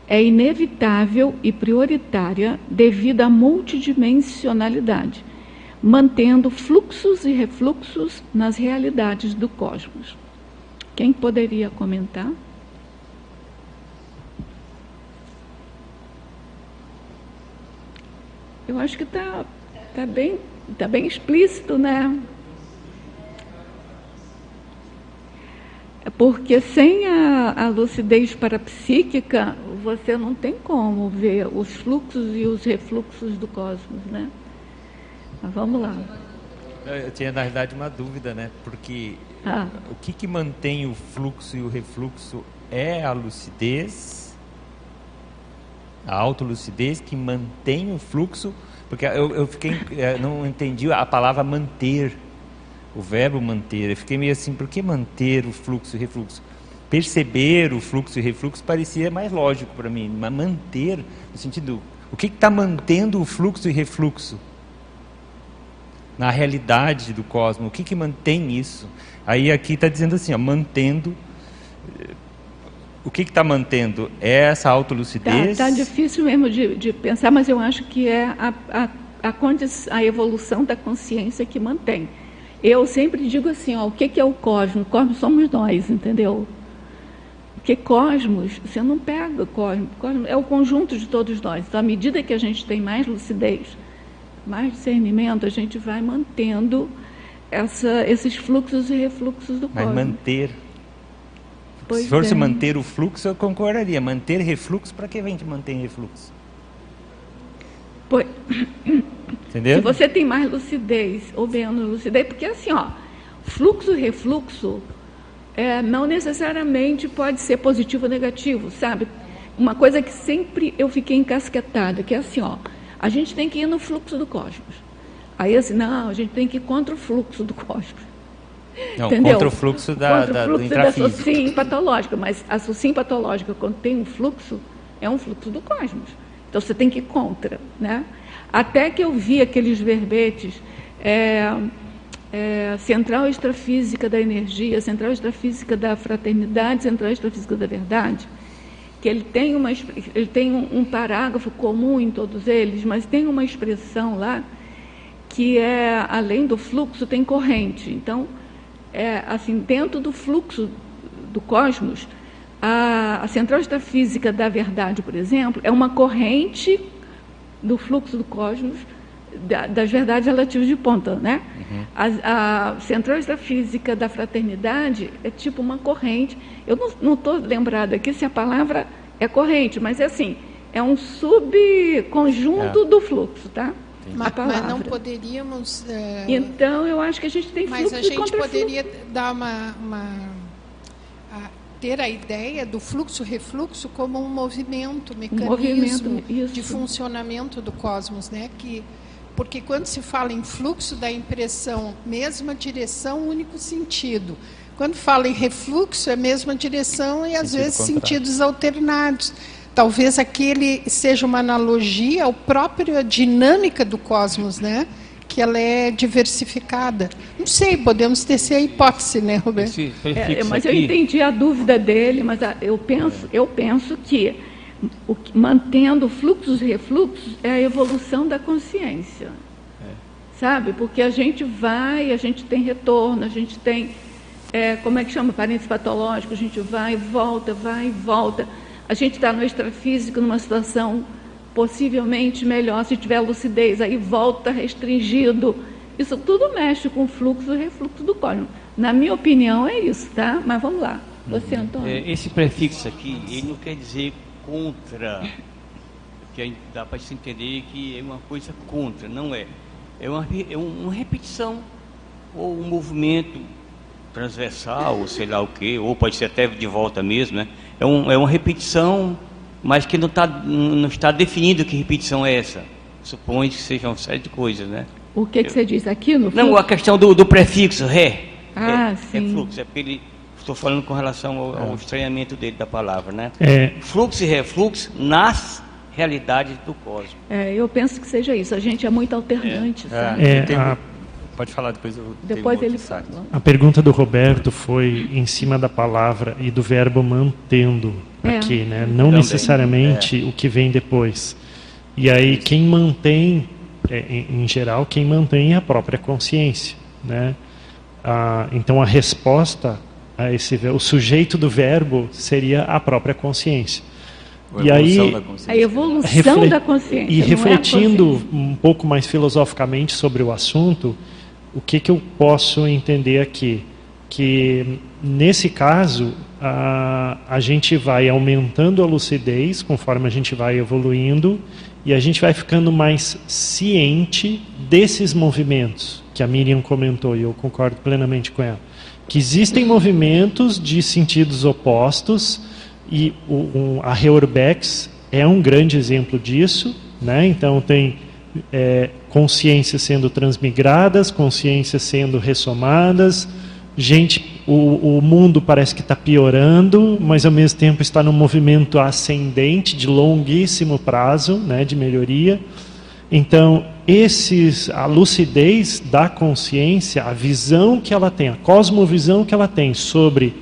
é inevitável e prioritária devido à multidimensionalidade, mantendo fluxos e refluxos nas realidades do cosmos. Quem poderia comentar? Eu acho que está tá bem, tá bem explícito, né? Porque sem a, a lucidez parapsíquica, você não tem como ver os fluxos e os refluxos do cosmos, né? Mas vamos lá. Eu tinha, na verdade, uma dúvida, né? Porque ah. o que, que mantém o fluxo e o refluxo é a lucidez, a autolucidez que mantém o fluxo, porque eu, eu fiquei, eh, não entendi a palavra manter, o verbo manter. Eu fiquei meio assim, por que manter o fluxo e refluxo? Perceber o fluxo e refluxo parecia mais lógico para mim, mas manter, no sentido, o que está mantendo o fluxo e refluxo? na realidade do cosmos. O que, que mantém isso? Aí aqui está dizendo assim, ó, mantendo. O que está mantendo? É essa autolucidez? Está tá difícil mesmo de, de, pensar, mas eu acho que é a, a, a, a evolução da consciência que mantém. Eu sempre digo assim, ó, o que, que é o cosmos? O cosmos somos nós, entendeu? Porque cosmos, você não pega cosmos, cosmos é o conjunto de todos nós. Então, à medida que a gente tem mais lucidez, mais discernimento, a gente vai mantendo essa, esses fluxos e refluxos do corpo. Vai manter. Pois Se fosse é. manter o fluxo, eu concordaria. Manter refluxo, para que a gente mantém refluxo? Pois... (clears throat) Entendeu? Se você tem mais lucidez ou menos lucidez, porque assim, ó, fluxo e refluxo é, não necessariamente pode ser positivo ou negativo, sabe? Uma coisa que sempre eu fiquei encasquetada, que é assim, ó, a gente tem que ir no fluxo do cosmos. Aí assim, não, a gente tem que ir contra o fluxo do cosmos. Não, Entendeu? contra o fluxo da, contra o fluxo da, do da SOCIM patológica. Mas a SOCIM patológica, quando tem um fluxo, é um fluxo do cosmos. Então você tem que ir contra. Né? Até que eu vi aqueles verbetes, é, é, central extrafísica da energia, central extrafísica da fraternidade, central extrafísica da verdade, que ele tem, uma, ele tem um, um parágrafo comum em todos eles, mas tem uma expressão lá que é, além do fluxo, tem corrente. Então, é, assim, dentro do fluxo do cosmos, a, a central extrafísica da verdade, por exemplo, é uma corrente do fluxo do cosmos da, das verdades relativas de ponta, né? Uhum. A, a, central extrafísica da fraternidade é tipo uma corrente. Eu não estou lembrada aqui se a palavra é corrente, mas é assim, é um subconjunto é. do fluxo, tá? Mas, mas, não poderíamos. É... Então, eu acho que a gente tem Mas a gente poderia fluxo. dar uma, uma ter a ideia do fluxo-refluxo como um movimento, mecanismo um movimento, de funcionamento do cosmos, né? Que porque quando se fala em fluxo, dá a impressão mesma direção, único sentido. Quando fala em refluxo, é a mesma direção e às vezes contrário. sentidos alternados. Talvez aquele seja uma analogia ao próprio dinâmica do cosmos, né? Que ela é diversificada. Não sei, podemos tecer a hipótese, né, Roberto? É, mas eu entendi a dúvida dele, mas eu penso, eu penso que o, mantendo fluxos e refluxos é a evolução da consciência. É. Sabe? Porque a gente vai, a gente tem retorno, a gente tem, é, como é que chama? Parênteses patológico, a gente vai e volta, vai e volta. A gente está no extrafísico numa situação possivelmente melhor se tiver lucidez, aí volta restringido. Isso tudo mexe com o fluxo e refluxo do cosmos. Na minha opinião, é isso, tá? Mas vamos lá. Você, uhum. Antônio. É, esse prefixo aqui, ele não quer dizer contra, que dá para se entender que é uma coisa contra, não é. É uma, é uma repetição, ou um movimento transversal, ou sei lá o que, ou pode ser até de volta mesmo, né? É, um, é uma repetição, mas que não, tá, não está definido que repetição é essa. Supõe que sejam uma série de coisas, né? O que, que você diz aqui no fluxo? Não, a questão do, do prefixo, ré. Ah, é, sim. É fluxo, é porque Estou falando com relação ao, ao, é. estranhamento dele da palavra, né? É. Fluxo e refluxo nas realidades do cosmos. É, eu penso que seja isso. A gente é muito alternante, é. sabe? É, a... Pode falar depois. Eu depois ele fala. A pergunta do Roberto foi em cima da palavra e do verbo mantendo é. aqui, né? Não Também. necessariamente o que vem depois. E aí quem mantém, em, em geral, quem mantém é a própria consciência, né? Ah, então a resposta a esse o sujeito do verbo seria a própria consciência. A e aí consciência. a evolução da consciência. E é refletindo é um pouco mais filosoficamente sobre o assunto, o que, que eu posso entender aqui? Que nesse caso a, a gente vai aumentando a lucidez conforme a gente vai evoluindo e a gente vai ficando mais ciente desses movimentos que a Miriam comentou e eu concordo plenamente com ela. Que existem movimentos de sentidos opostos e o, a Heurbex é um grande exemplo disso, né? Então tem é, consciências sendo transmigradas, consciências sendo ressomadas, gente, o, o mundo parece que está piorando, mas ao mesmo tempo está num movimento ascendente de longuíssimo prazo, né, de melhoria. Então, esses, a lucidez da consciência, a visão que ela tem, a cosmovisão que ela tem sobre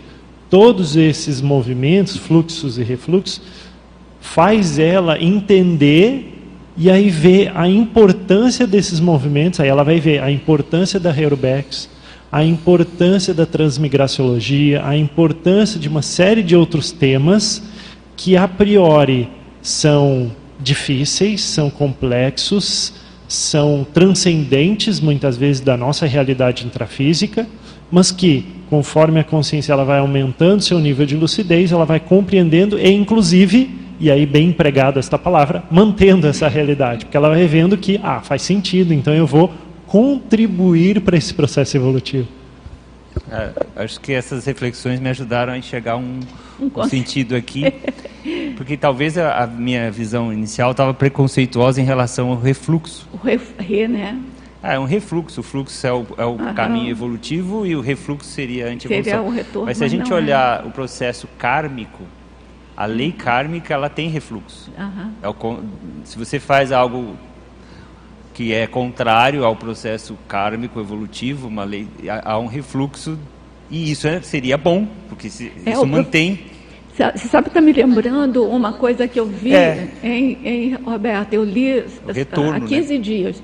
todos esses movimentos, fluxos e refluxos, faz ela entender e aí ver a importância desses movimentos, aí ela vai ver a importância da Heurobex, a importância da transmigraciologia, a importância de uma série de outros temas que a priori são difíceis, são complexos, são transcendentes muitas vezes da nossa realidade intrafísica, mas que conforme a consciência ela vai aumentando seu nível de lucidez, ela vai compreendendo e inclusive e aí bem empregada esta palavra, mantendo essa realidade, porque ela vai vendo que ah, faz sentido, então eu vou contribuir para esse processo evolutivo. É, acho que essas reflexões me ajudaram a enxergar um, um sentido aqui, (laughs) porque talvez a, a minha visão inicial estava preconceituosa em relação ao refluxo. O re, re né? Ah, é um refluxo. O fluxo é o, é o caminho evolutivo e o refluxo seria a antievolução. Seria o retorno, mas se a gente é. olhar é. o processo kármico, a lei kármica ela tem refluxo. Uhum. É se você faz algo que é contrário ao processo kármico evolutivo, uma lei, há um refluxo e isso é, seria bom, porque se, é, isso mantém. Você sabe, está me lembrando uma coisa que eu vi é. em, em Roberto, eu li retorno, há 15 né? dias,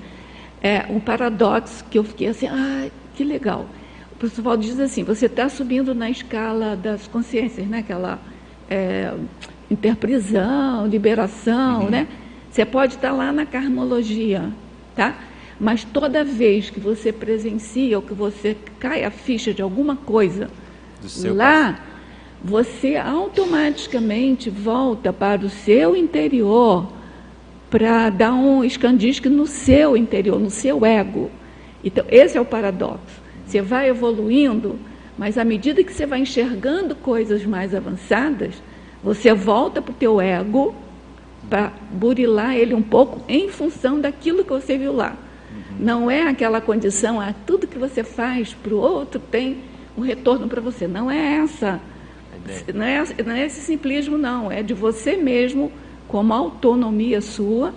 é, um paradoxo que eu fiquei assim, ah, que legal. O pessoal diz assim, você está subindo na escala das consciências, né? Aquela é, interprisão, liberação, uhum. né? Você pode estar lá na karmologia, tá? Mas toda vez que você presencia ou que você cai a ficha de alguma coisa lá, caso. você automaticamente volta para o seu interior para dar um escandisque no seu interior, no seu ego. Então, esse é o paradoxo. Você vai evoluindo mas à medida que você vai enxergando coisas mais avançadas, você volta para o teu ego para burilar ele um pouco em função daquilo que você viu lá. Uhum. Não é aquela condição, ah, tudo que você faz para o outro tem um retorno para você. Não é essa. Não é, não é esse simplismo, não. É de você mesmo, como autonomia sua.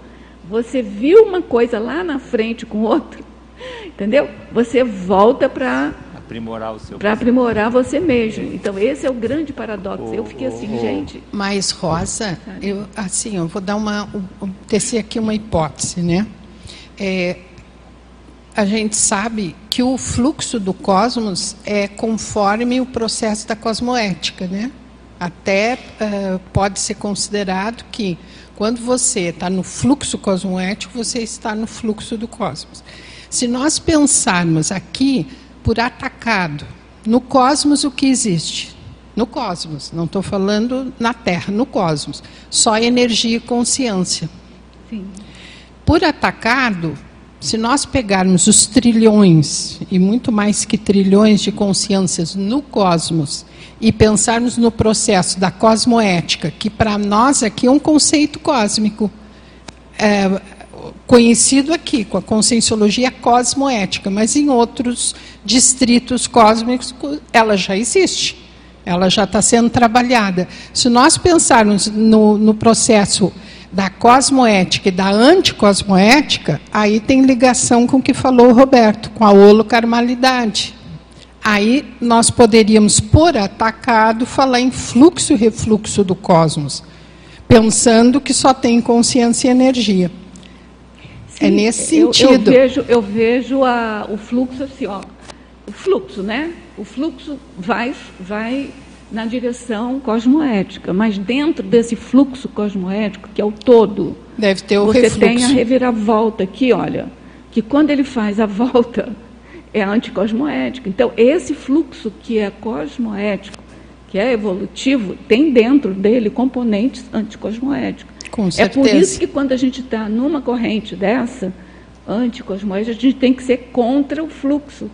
Você viu uma coisa lá na frente com outro, (laughs) entendeu? Você volta para aprimorar o seu para aprimorar você mesmo. Então esse é o grande paradoxo. Oh, eu fiquei assim, oh, oh. gente. Mas Rosa, eu assim, eu vou dar uma tecer aqui uma hipótese, né? É, a gente sabe que o fluxo do cosmos é conforme o processo da cosmoética, né? Até uh, pode ser considerado que quando você está no fluxo cosmoético, você está no fluxo do cosmos. Se nós pensarmos aqui por atacado. No cosmos, o que existe? No cosmos, não estou falando na Terra, no cosmos. Só energia e consciência. Sim. Por atacado, se nós pegarmos os trilhões, e muito mais que trilhões de consciências no cosmos, e pensarmos no processo da cosmoética, que para nós aqui é um conceito cósmico, é, conhecido aqui com a conscienciologia cosmoética, mas em outros distritos cósmicos ela já existe, ela já está sendo trabalhada. Se nós pensarmos no, no processo da cosmoética e da anticosmoética, aí tem ligação com o que falou o Roberto, com a holocarmalidade. Aí nós poderíamos, por atacado, falar em fluxo e refluxo do cosmos, pensando que só tem consciência e energia. É Sim, é nesse sentido. Eu, eu vejo, eu vejo a, o fluxo assim, ó, o fluxo, né? O fluxo vai, vai na direção cosmoética, mas dentro desse fluxo cosmoético, que é o todo, deve ter o você refluxo. tem a reviravolta aqui, olha, que quando ele faz a volta é anticosmoética. Então, esse fluxo que é cosmoético, que é evolutivo, tem dentro dele componentes anticosmoéticos. Com certeza. É por isso que quando a gente está numa corrente dessa, anticosmoética, a gente tem que ser contra o fluxo.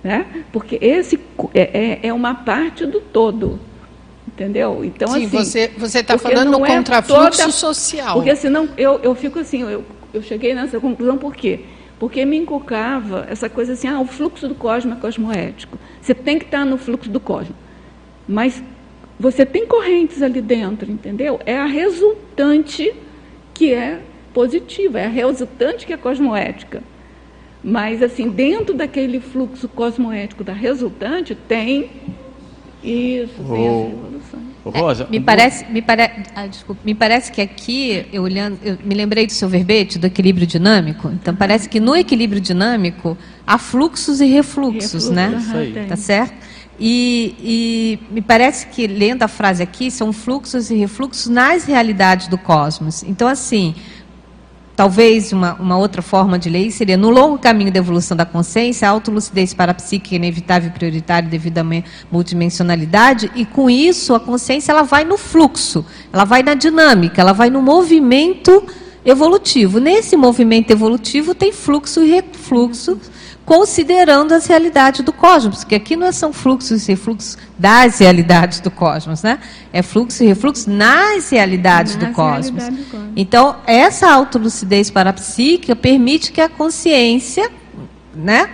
Né? Porque esse é, é, é uma parte do todo. Entendeu? Então, Sim, assim, você está falando no é contrafluxo toda, social. Porque senão eu, eu fico assim, eu, eu cheguei nessa conclusão por quê? Porque me inculcava essa coisa assim, ah, o fluxo do cosmo é cosmoético. Você tem que estar no fluxo do cosmo. Mas você tem correntes ali dentro, entendeu? É a resultante que é positiva, é a resultante que é cosmoética. Mas, assim, dentro daquele fluxo cosmoético da resultante, tem isso, tem oh. essa evolução. Rosa, é, me, parece, me, pare... ah, desculpa, me parece que aqui, eu, olhando, eu me lembrei do seu verbete, do equilíbrio dinâmico. Então, parece que no equilíbrio dinâmico há fluxos e refluxos, Refluxo, né? Isso aí. Tá certo? E, e, me parece que, lendo a frase aqui, são fluxos e refluxos nas realidades do cosmos. Então, assim, talvez uma, uma outra forma de ler seria: no longo caminho da evolução da consciência, a autolucidez para a psique é inevitável e prioritária devido à multidimensionalidade, e com isso a consciência ela vai no fluxo, ela vai na dinâmica, ela vai no movimento evolutivo. Nesse movimento evolutivo tem fluxo e refluxo considerando as realidades do cosmos, porque aqui não são fluxos e refluxos das realidades do cosmos, né? É fluxo e refluxo nas realidades, nas do, cosmos. realidades do cosmos. Então, essa autolucidez parapsíquica permite que a consciência, né,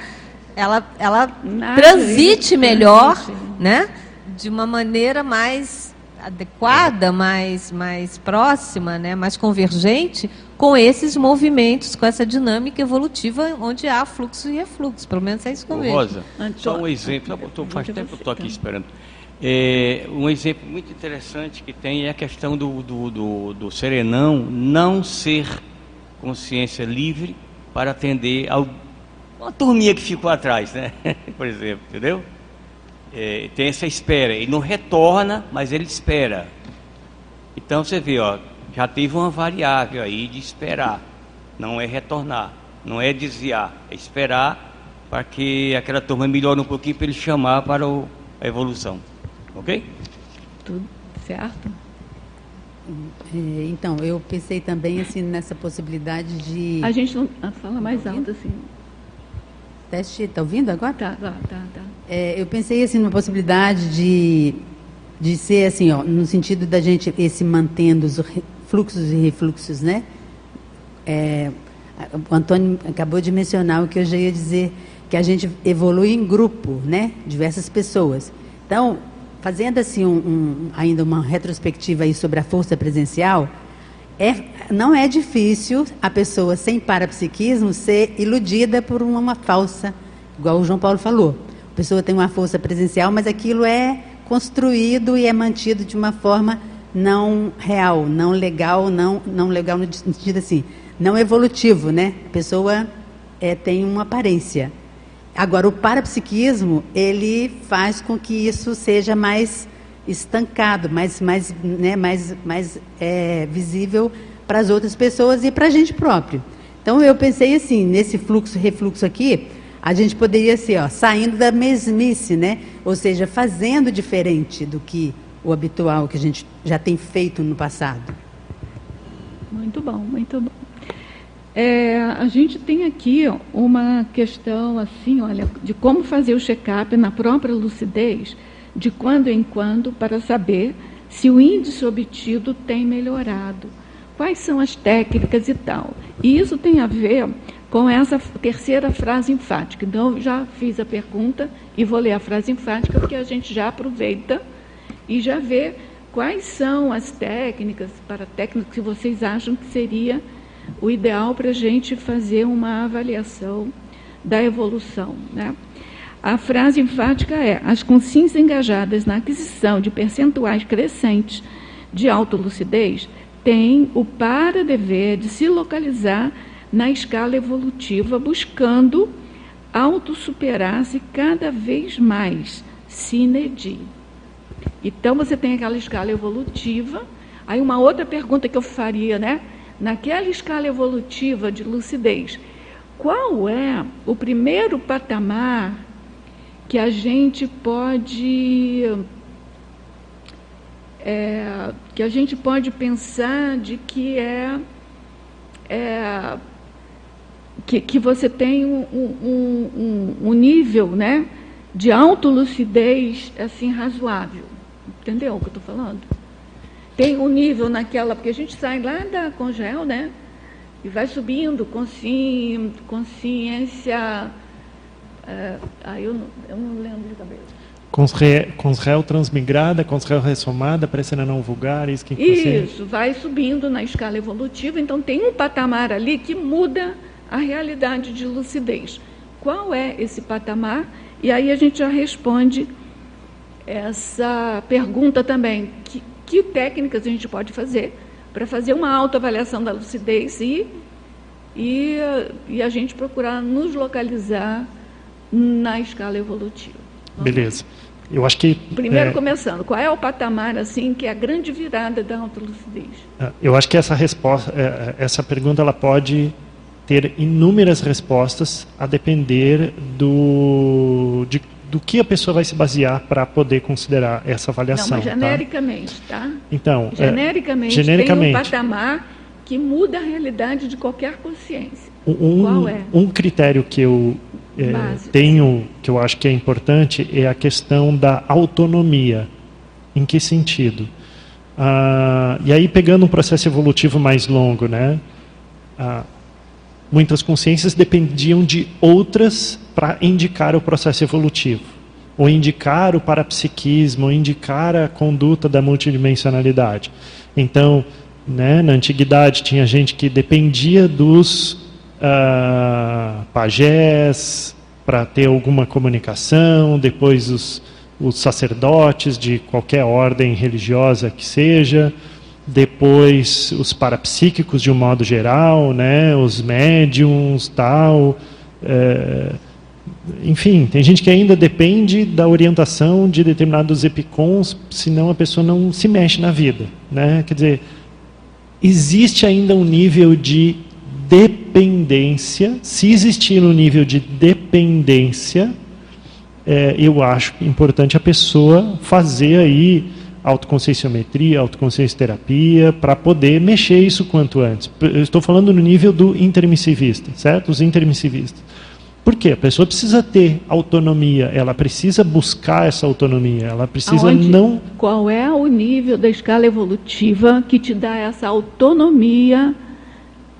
ela, ela transite melhor, né, de uma maneira mais adequada, mais, mais próxima, né, mais convergente com esses movimentos, com essa dinâmica evolutiva onde há fluxo e refluxo. Pelo menos é isso que eu vejo. Rosa, só um exemplo, tô, faz tempo que eu estou aqui esperando. É, um exemplo muito interessante que tem é a questão do, do, do, do serenão não ser consciência livre para atender a uma turminha que ficou atrás, né? (laughs) Por exemplo, entendeu? É, tem essa espera. Ele não retorna, mas ele espera. Então você vê, ó, já teve uma variável aí de esperar. Não é retornar, não é desviar, é esperar para que aquela turma melhore um pouquinho para ele chamar para o, a evolução. Ok? Tudo certo. É, então, eu pensei também assim nessa possibilidade de. A gente não. Ah, fala mais alto assim. Teste, está ouvindo agora? Tá, tá, tá. tá. É, eu pensei assim numa possibilidade de, de ser assim, ó, no sentido da gente esse mantendo os fluxos e refluxos, né? É, o Antônio acabou de mencionar o que eu já ia dizer, que a gente evolui em grupo, né? Diversas pessoas. Então, fazendo assim um, um, ainda uma retrospectiva aí sobre a força presencial, é, não é difícil a pessoa sem parapsiquismo ser iludida por uma, falsa, igual o João Paulo falou. A pessoa tem uma força presencial, mas aquilo é construído e é mantido de uma forma não real, não legal, não, não legal no sentido assim, não evolutivo, né? A pessoa é, tem uma aparência. Agora, o parapsiquismo, ele faz com que isso seja mais estancado, mais, mais, né, mais, mais é, visível para as outras pessoas e para a gente próprio. Então, eu pensei assim, nesse fluxo, refluxo aqui, a gente poderia ser, ó, saindo da mesmice, né? Ou seja, fazendo diferente do que o habitual que a gente já tem feito no passado. Muito bom, muito bom. É, a gente tem aqui uma questão assim, olha, de como fazer o check-up na própria lucidez, de quando em quando, para saber se o índice obtido tem melhorado. Quais são as técnicas e tal. E isso tem a ver com essa terceira frase enfática. Então, já fiz a pergunta e vou ler a frase enfática, porque a gente já aproveita e já ver quais são as técnicas, para técnicas que vocês acham que seria o ideal para a gente fazer uma avaliação da evolução. Né? A frase enfática é: as consciências engajadas na aquisição de percentuais crescentes de autolucidez têm o para-dever de se localizar na escala evolutiva, buscando autossuperar-se cada vez mais, sine die. Então você tem aquela escala evolutiva. Aí uma outra pergunta que eu faria, né? Naquela escala evolutiva de lucidez, qual é o primeiro patamar que a gente pode é, que a gente pode pensar de que é, é que, que você tem um, um, um, um nível né, de autolucidez assim, razoável. Entendeu o que eu estou falando? Tem um nível naquela, porque a gente sai lá da congel, né? E vai subindo, consci, consciência. É, aí eu, eu não lembro de cabeça. Consréu transmigrada, consréu ressomada, parecendo não vulgar, isso que Isso, vai subindo na escala evolutiva, então tem um patamar ali que muda a realidade de lucidez. Qual é esse patamar? E aí a gente já responde essa pergunta também. Que, que técnicas a gente pode fazer para fazer uma autoavaliação da lucidez e, e, e a gente procurar nos localizar na escala evolutiva. Beleza. Eu acho que primeiro é, começando, qual é o patamar assim que é a grande virada da autolucidez? É, eu acho que essa resposta, é, essa pergunta ela pode ter inúmeras respostas a depender do, de, do que a pessoa vai se basear para poder considerar essa avaliação. Não, mas tá? genericamente, tá? tá? Então, genericamente, é, genericamente tem um patamar que muda a realidade de qualquer consciência. Um, Qual é? Um critério que eu é, tenho, que eu acho que é importante, é a questão da autonomia. Em que sentido? Ah, e aí, pegando um processo evolutivo mais longo, né? Ah, muitas consciências dependiam de outras para indicar o processo evolutivo, ou indicar o parapsiquismo, ou indicar a conduta da multidimensionalidade. Então, né, na antiguidade tinha gente que dependia dos uh, pajés para ter alguma comunicação, depois os, os sacerdotes de qualquer ordem religiosa que seja, depois os parapsíquicos de um modo geral, né, os médiums, tal. É, enfim, tem gente que ainda depende da orientação de determinados epicons, senão a pessoa não se mexe na vida. Né? Quer dizer, existe ainda um nível de dependência. Se existir um nível de dependência, é, eu acho importante a pessoa fazer aí autoconscienciometria, autoconsciência terapia, para poder mexer isso quanto antes. Eu estou falando no nível do intermissivista, certo? Os intermissivistas. Por quê? A pessoa precisa ter autonomia, ela precisa buscar essa autonomia, ela precisa Aonde, não. Qual é o nível da escala evolutiva que te dá essa autonomia,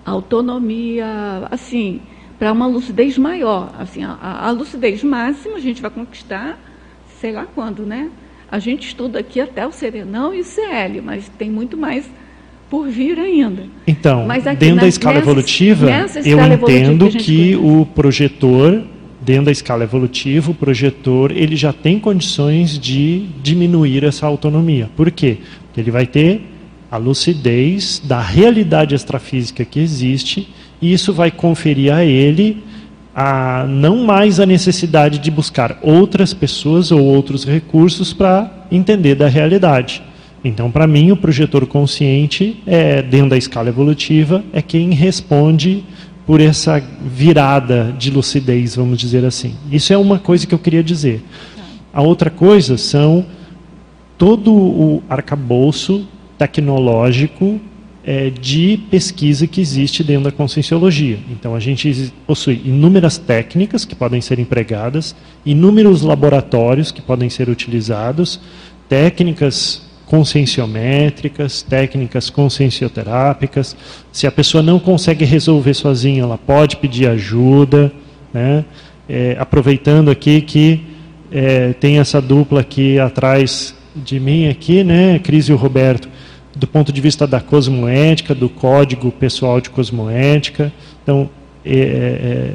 autonomia, assim, para uma lucidez maior? Assim, a, a lucidez máxima a gente vai conquistar, sei lá quando, né? A gente estuda aqui até o Serenão e o CL, mas tem muito mais por vir ainda. Então, aqui, dentro na, da escala nessa, evolutiva, nessa escala eu entendo que, que o projetor, dentro da escala evolutiva, o projetor ele já tem condições de diminuir essa autonomia. Por quê? Porque ele vai ter a lucidez da realidade extrafísica que existe e isso vai conferir a ele a não mais a necessidade de buscar outras pessoas ou outros recursos para entender da realidade. Então, para mim, o projetor consciente, é, dentro da escala evolutiva, é quem responde por essa virada de lucidez, vamos dizer assim. Isso é uma coisa que eu queria dizer. A outra coisa são todo o arcabouço tecnológico é, de pesquisa que existe dentro da conscienciologia. Então, a gente possui inúmeras técnicas que podem ser empregadas, inúmeros laboratórios que podem ser utilizados, técnicas conscienciométricas, técnicas consciencioterápicas. Se a pessoa não consegue resolver sozinha, ela pode pedir ajuda. Né? É, aproveitando aqui que é, tem essa dupla aqui atrás de mim aqui, né, Cris e o Roberto do ponto de vista da cosmoética, do código pessoal de cosmoética. Então, é, é, é,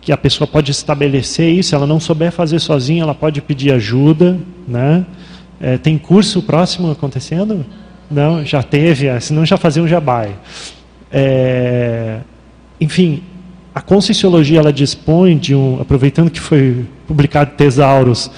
que a pessoa pode estabelecer isso, ela não souber fazer sozinha, ela pode pedir ajuda. Né? É, tem curso próximo acontecendo? Não, já teve, é, senão já fazia um jabai. É, enfim, a Conscienciologia ela dispõe de um, aproveitando que foi publicado Tesauros,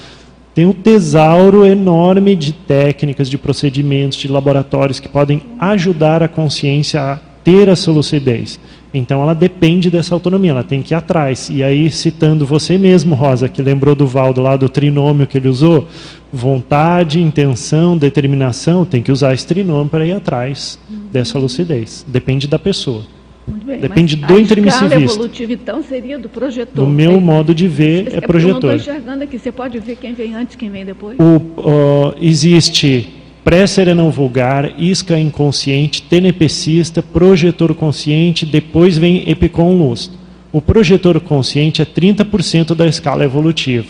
tem um tesouro enorme de técnicas, de procedimentos, de laboratórios que podem ajudar a consciência a ter essa lucidez. Então ela depende dessa autonomia, ela tem que ir atrás. E aí, citando você mesmo, Rosa, que lembrou do Valdo lá do trinômio que ele usou, vontade, intenção, determinação, tem que usar esse trinômio para ir atrás dessa lucidez. Depende da pessoa. Bem, Depende do intermissivista. A evolutiva, então, seria do projetor. No meu modo de ver, é, é projetor. Eu não estou enxergando aqui. Você pode ver quem vem antes, quem vem depois? O, uh, existe pré-serenão vulgar, isca inconsciente, tenepecista, projetor consciente, depois vem epicom lustro. O projetor consciente é 30% da escala evolutiva.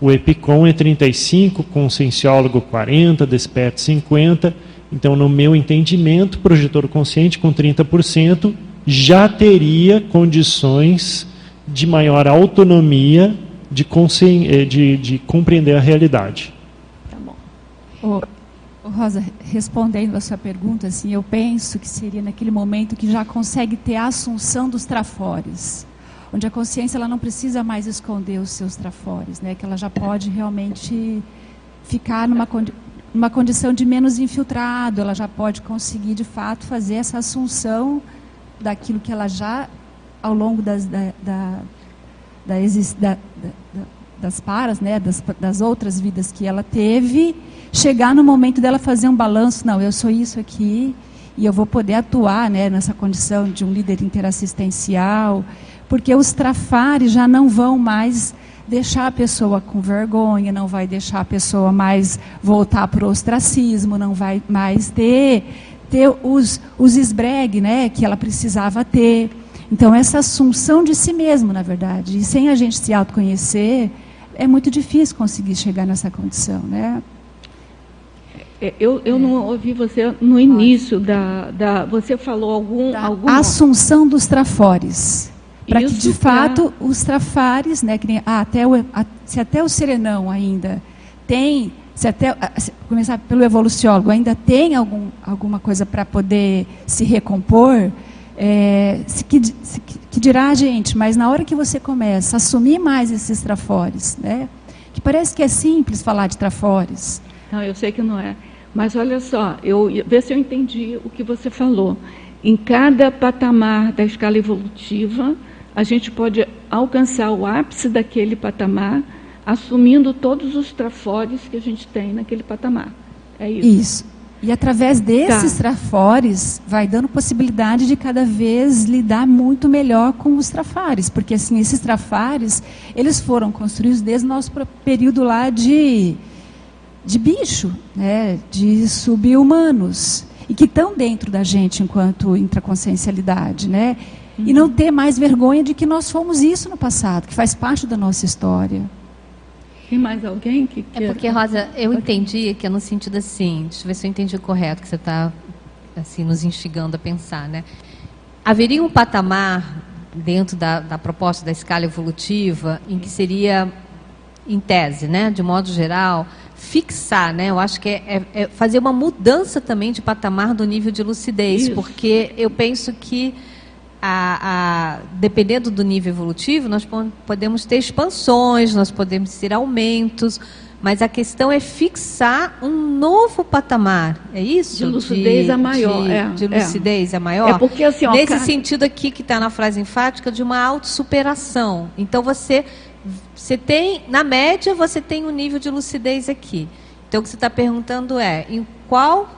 O epicom é 35, conscienciólogo 40, desperto 50. Então, no meu entendimento, projetor consciente com 30% já teria condições de maior autonomia de, eh, de, de compreender a realidade. Tá bom. Rosa, respondendo a sua pergunta, assim, eu penso que seria naquele momento que já consegue ter a assunção dos trafores, onde a consciência ela não precisa mais esconder os seus trafores, né? Que ela já pode realmente ficar numa, condi numa condição de menos infiltrado, ela já pode conseguir de fato fazer essa assunção daquilo que ela já ao longo das da, da, da, da das paras, né, das, das outras vidas que ela teve chegar no momento dela fazer um balanço, não, eu sou isso aqui e eu vou poder atuar né, nessa condição de um líder interassistencial, porque os trafares já não vão mais deixar a pessoa com vergonha, não vai deixar a pessoa mais voltar para o ostracismo, não vai mais ter, ter os, os esbregue né, que ela precisava ter. Então, essa assunção de si mesmo, na verdade, e sem a gente se autoconhecer, é muito difícil conseguir chegar nessa condição, né? É, eu, eu não ouvi você no início da, da você falou algum, da algum assunção dos trafores para que de fato os trafares né que nem, ah, até o, a, se até o serenão ainda tem se até se começar pelo evoluciólogo ainda tem algum, alguma coisa para poder se recompor? É, se, que, se, que dirá a gente mas na hora que você começa a assumir mais esses trafores né? Que parece que é simples falar de trafores. Não eu sei que não é. Mas olha só, eu vê se eu entendi o que você falou. Em cada patamar da escala evolutiva, a gente pode alcançar o ápice daquele patamar, assumindo todos os trafores que a gente tem naquele patamar. É isso. Isso. E através desses tá. trafores, vai dando possibilidade de cada vez lidar muito melhor com os trafares. Porque, assim, esses trafares, eles foram construídos desde o nosso período lá de de bicho, né, de subhumanos, e que estão dentro da gente enquanto intraconsciencialidade, né? Uhum. E não ter mais vergonha de que nós fomos isso no passado, que faz parte da nossa história. Tem mais alguém que quer... É porque, Rosa, eu entendi que é no sentido assim, deixa eu ver se eu entendi correto, que você está assim, nos instigando a pensar, né? Haveria um patamar dentro da, da proposta da escala evolutiva em que seria, em tese, né, de modo geral, fixar, né? Eu acho que é, é, é, fazer uma mudança também de patamar do nível de lucidez, Isso. porque eu penso que a, a, dependendo do nível evolutivo, nós podemos ter expansões, nós podemos ter aumentos, mas a questão é fixar um novo patamar, é isso? De lucidez de, a maior. De, é, de lucidez é. a maior? É porque, assim, ó, Nesse cara... sentido aqui que está na frase enfática de uma autossuperação. Então você você tem, na média, você tem um nível de lucidez aqui. Então, o que você está perguntando é, em qual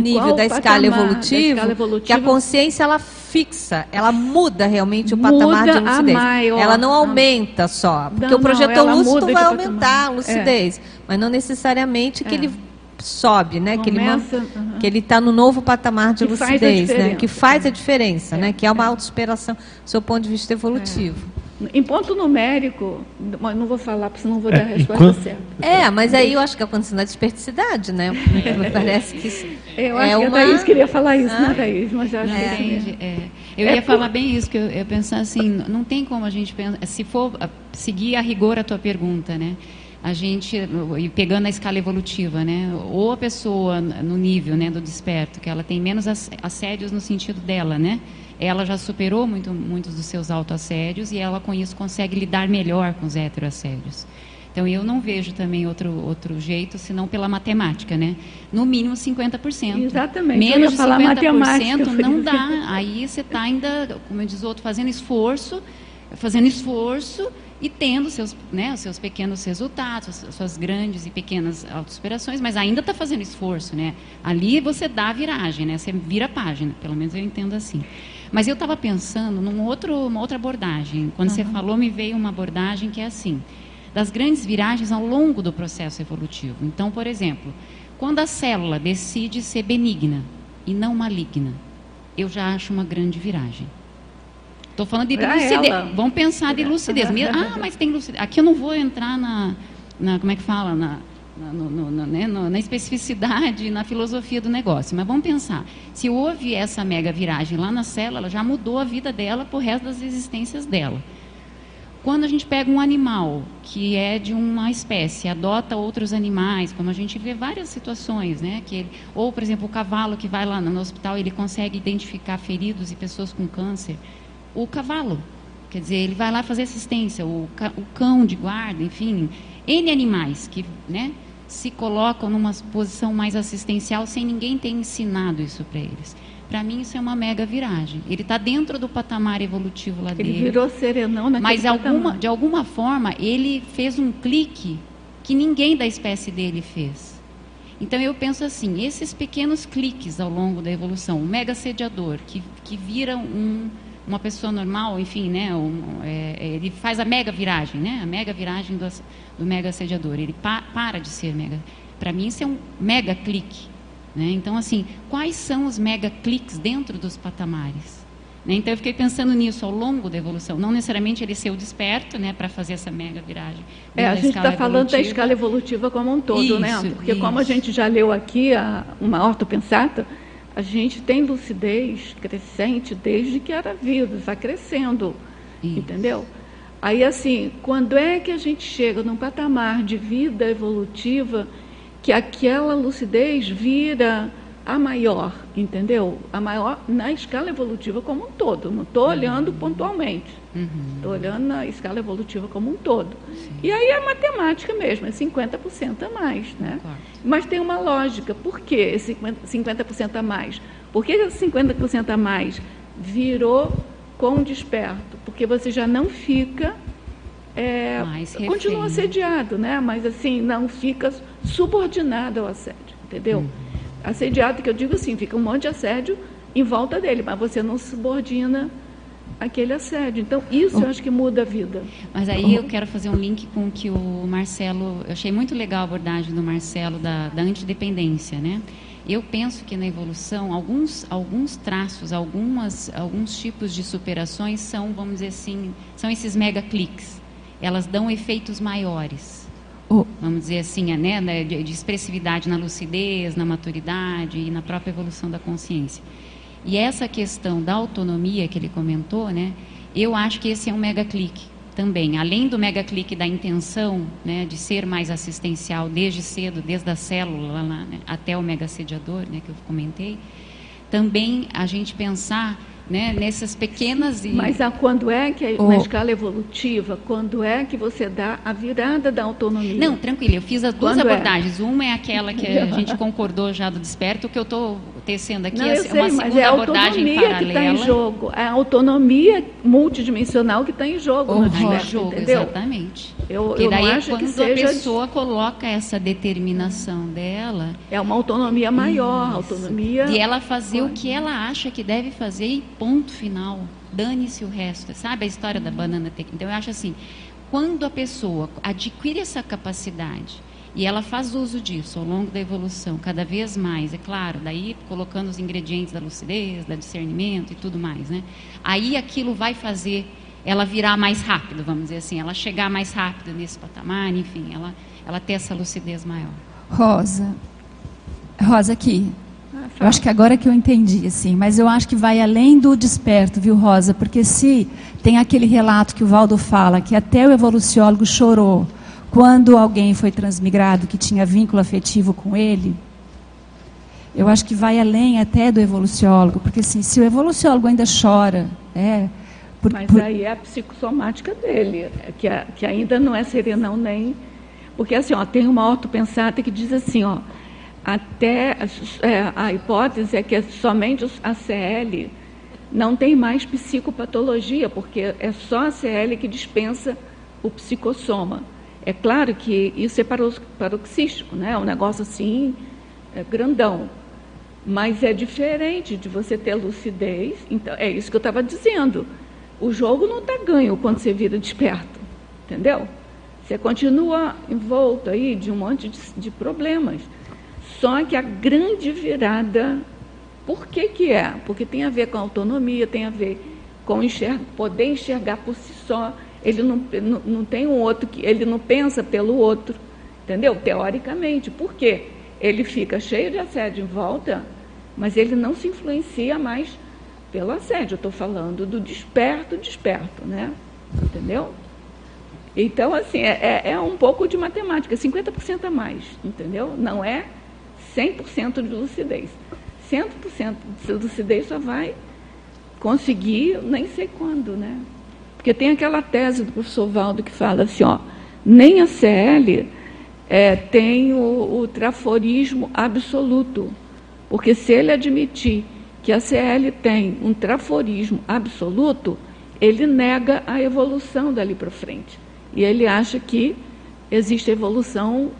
nível da, escala evolutiva, da escala evolutiva, que a consciência ela fixa, ela muda realmente o patamar de lucidez. Maior, ela não aumenta só, porque não, o projetor não, lúcido vai aumentar a lucidez, é. mas não necessariamente que é. ele sobe, né? Começa, que ele, uhum. que ele está no novo patamar de que lucidez, né? Que faz a diferença, é. né? Que é uma autossuperação do seu ponto de vista evolutivo. É. Em ponto numérico, não vou falar, porque senão vou é, dar a resposta enquanto... certa. É, mas aí eu acho que é a condição da desperticidade, né? Me parece que isso Eu acho é que uma... a Thaís queria falar isso, né, ah? né, Thaís? Mas eu acho é. que... É. Eu ia falar bem isso, que eu, eu pensar assim, não tem como a gente pensar, se for seguir a rigor a tua pergunta, né? a gente pegando a escala evolutiva, né? Ou a pessoa no nível, né, do desperto, que ela tem menos assédios no sentido dela, né? Ela já superou muito, muitos dos seus autoassédios e ela com isso consegue lidar melhor com os heteroassédios. Então eu não vejo também outro, outro jeito, senão pela matemática, né? No mínimo 50%. Exatamente. Menos de 50% não dá. (laughs) Aí você está ainda, como diz o outro, fazendo esforço, fazendo esforço e tendo seus, né, os seus pequenos resultados, suas grandes e pequenas autossuperações, mas ainda está fazendo esforço, né? Ali você dá a viragem, né? Você vira a página, pelo menos eu entendo assim. Mas eu estava pensando numa outra abordagem. Quando uhum. você falou, me veio uma abordagem que é assim das grandes viragens ao longo do processo evolutivo. Então, por exemplo, quando a célula decide ser benigna e não maligna, eu já acho uma grande viragem. Estou falando de pra lucidez. Ela. Vamos pensar de (laughs) lucidez. Ah, mas tem lucidez. Aqui eu não vou entrar na, na como é que fala, na, na, no, né, na especificidade, na filosofia do negócio. Mas vamos pensar. Se houve essa mega viragem lá na célula, ela já mudou a vida dela por resto das existências dela. Quando a gente pega um animal que é de uma espécie, adota outros animais, como a gente vê várias situações, né? Que ele, ou, por exemplo, o cavalo que vai lá no hospital, ele consegue identificar feridos e pessoas com câncer. O cavalo, quer dizer, ele vai lá fazer assistência, o, o cão de guarda, enfim, N animais que né, se colocam numa posição mais assistencial sem ninguém ter ensinado isso para eles. Para mim, isso é uma mega viragem. Ele está dentro do patamar evolutivo lá ele dele. Ele virou serenão naquele Mas alguma, de alguma forma, ele fez um clique que ninguém da espécie dele fez. Então, eu penso assim, esses pequenos cliques ao longo da evolução, um mega sediador, que, que vira um, uma pessoa normal, enfim, né, um, é, ele faz a mega viragem, né, a mega viragem do, do mega sediador. Ele pa, para de ser mega. Para mim, isso é um mega clique. Né? Então, assim, quais são os mega cliques dentro dos patamares? Né? Então, eu fiquei pensando nisso ao longo da evolução. Não necessariamente ele ser o desperto né, para fazer essa mega viragem. É, a gente está falando da escala evolutiva como um todo, né? isso, né? Porque, isso. como a gente já leu aqui, a, uma ortopensata, a gente tem lucidez crescente desde que era vida, está crescendo. Isso. Entendeu? Aí, assim, quando é que a gente chega num patamar de vida evolutiva que aquela lucidez vira a maior, entendeu? A maior na escala evolutiva como um todo. Não estou olhando uhum. pontualmente. Estou uhum. olhando na escala evolutiva como um todo. Sim. E aí é matemática mesmo, é 50% a mais. Né? Claro. Mas tem uma lógica. Por que esse 50% a mais? Por que esse 50% a mais virou com desperto? Porque você já não fica é, continua assediado, né? mas assim, não fica subordinado ao assédio, entendeu? Uhum. Assediado, que eu digo assim, fica um monte de assédio em volta dele, mas você não subordina aquele assédio. Então, isso eu acho que muda a vida. Mas aí eu quero fazer um link com o que o Marcelo. Eu achei muito legal a abordagem do Marcelo da, da antidependência, né? Eu penso que na evolução, alguns, alguns traços, algumas, alguns tipos de superações são, vamos dizer assim, são esses mega cliques elas dão efeitos maiores. Vamos dizer assim, né, né, de, de expressividade na lucidez, na maturidade e na própria evolução da consciência. E essa questão da autonomia que ele comentou, né, eu acho que esse é um mega clique também. Além do mega clique da intenção né, de ser mais assistencial desde cedo, desde a célula lá, né, até o mega sediador, né, que eu comentei, também a gente pensar né, nessas pequenas... E... Mas a, quando é que, oh. na escala evolutiva, quando é que você dá a virada da autonomia? Não, tranquilo, eu fiz as duas quando é? abordagens. É? Uma é aquela que a (laughs) gente concordou já do desperto, o que eu estou tecendo aqui Não, é sei, uma segunda é abordagem paralela. que está em jogo, é a autonomia multidimensional que está em jogo oh, no desperto, jogo, entendeu? Exatamente. Eu, Porque eu daí acho quando que seja... a pessoa coloca essa determinação dela... É uma autonomia maior, isso, autonomia... De ela fazer o que ela acha que deve fazer e ponto final. Dane-se o resto. Sabe a história da banana Então, eu acho assim, quando a pessoa adquire essa capacidade e ela faz uso disso ao longo da evolução, cada vez mais, é claro, daí colocando os ingredientes da lucidez, da discernimento e tudo mais, né? Aí aquilo vai fazer ela virar mais rápido, vamos dizer assim, ela chegar mais rápido nesse patamar, enfim, ela, ela ter essa lucidez maior. Rosa, Rosa aqui, eu acho que agora que eu entendi, assim, mas eu acho que vai além do desperto, viu, Rosa? Porque se tem aquele relato que o Valdo fala, que até o evoluciólogo chorou quando alguém foi transmigrado que tinha vínculo afetivo com ele, eu acho que vai além até do evoluciólogo, porque assim, se o evoluciólogo ainda chora, é, por, Mas por... aí é a psicossomática dele, que, a, que ainda não é serenão nem Porque assim, ó, tem uma ortopensata que diz assim, ó, até é, a hipótese é que somente a CL não tem mais psicopatologia, porque é só a CL que dispensa o psicossoma. É claro que isso é paroxístico, né? É um negócio assim, é grandão. Mas é diferente de você ter lucidez. Então, é isso que eu estava dizendo. O jogo não está ganho quando você vira desperto, entendeu? Você continua envolto aí de um monte de, de problemas. Só que a grande virada, por que, que é? Porque tem a ver com autonomia, tem a ver com enxergar, poder enxergar por si só. Ele não, não, não tem um outro que ele não pensa pelo outro, entendeu? Teoricamente. Por quê? Ele fica cheio de assédio em volta, mas ele não se influencia mais pelo assédio. Eu estou falando do desperto, desperto, né? Entendeu? Então, assim, é, é, é um pouco de matemática, 50% a mais, entendeu? Não é 100% de lucidez. 100% de lucidez só vai conseguir nem sei quando, né? Porque tem aquela tese do professor Valdo que fala assim, ó, nem a CL é, tem o, o traforismo absoluto. Porque se ele admitir que a CL tem um traforismo absoluto, ele nega a evolução dali para frente. E ele acha que existe evolução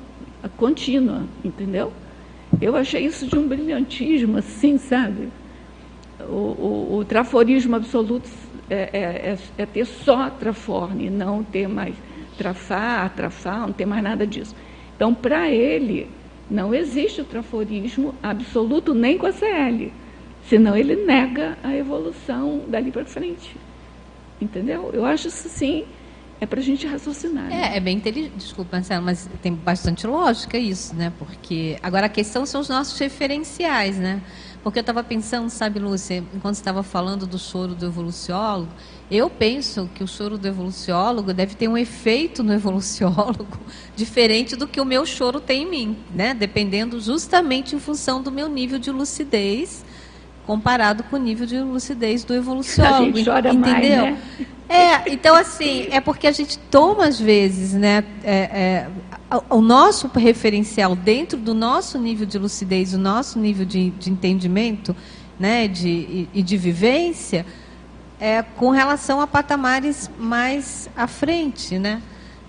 contínua, entendeu? Eu achei isso de um brilhantismo, assim, sabe? O, o, o traforismo absoluto é, é, é, é, ter só traforne, não ter mais trafar, trafar, não ter mais nada disso. Então, para ele, não existe o traforismo absoluto nem com a CL, senão ele nega a evolução dali para frente. Entendeu? Eu acho isso, sim, é para a gente raciocinar. Né? É, é bem inteligente, desculpa, Marcelo, mas tem bastante lógica isso, né? Porque agora a questão são os nossos referenciais, né? Porque eu estava pensando, sabe, Lúcia, enquanto estava falando do choro do evoluciólogo, eu penso que o choro do evoluciólogo deve ter um efeito no evoluciólogo (laughs) diferente do que o meu choro tem em mim, né? Dependendo justamente em função do meu nível de lucidez comparado com o nível de lucidez do (laughs) evoluciólogo, entendeu? Mais, né? É, então assim, é porque a gente toma às vezes, né, é, é, o nosso referencial dentro do nosso nível de lucidez, o nosso nível de, de entendimento, né, de, e de vivência, é, com relação a patamares mais à frente, né?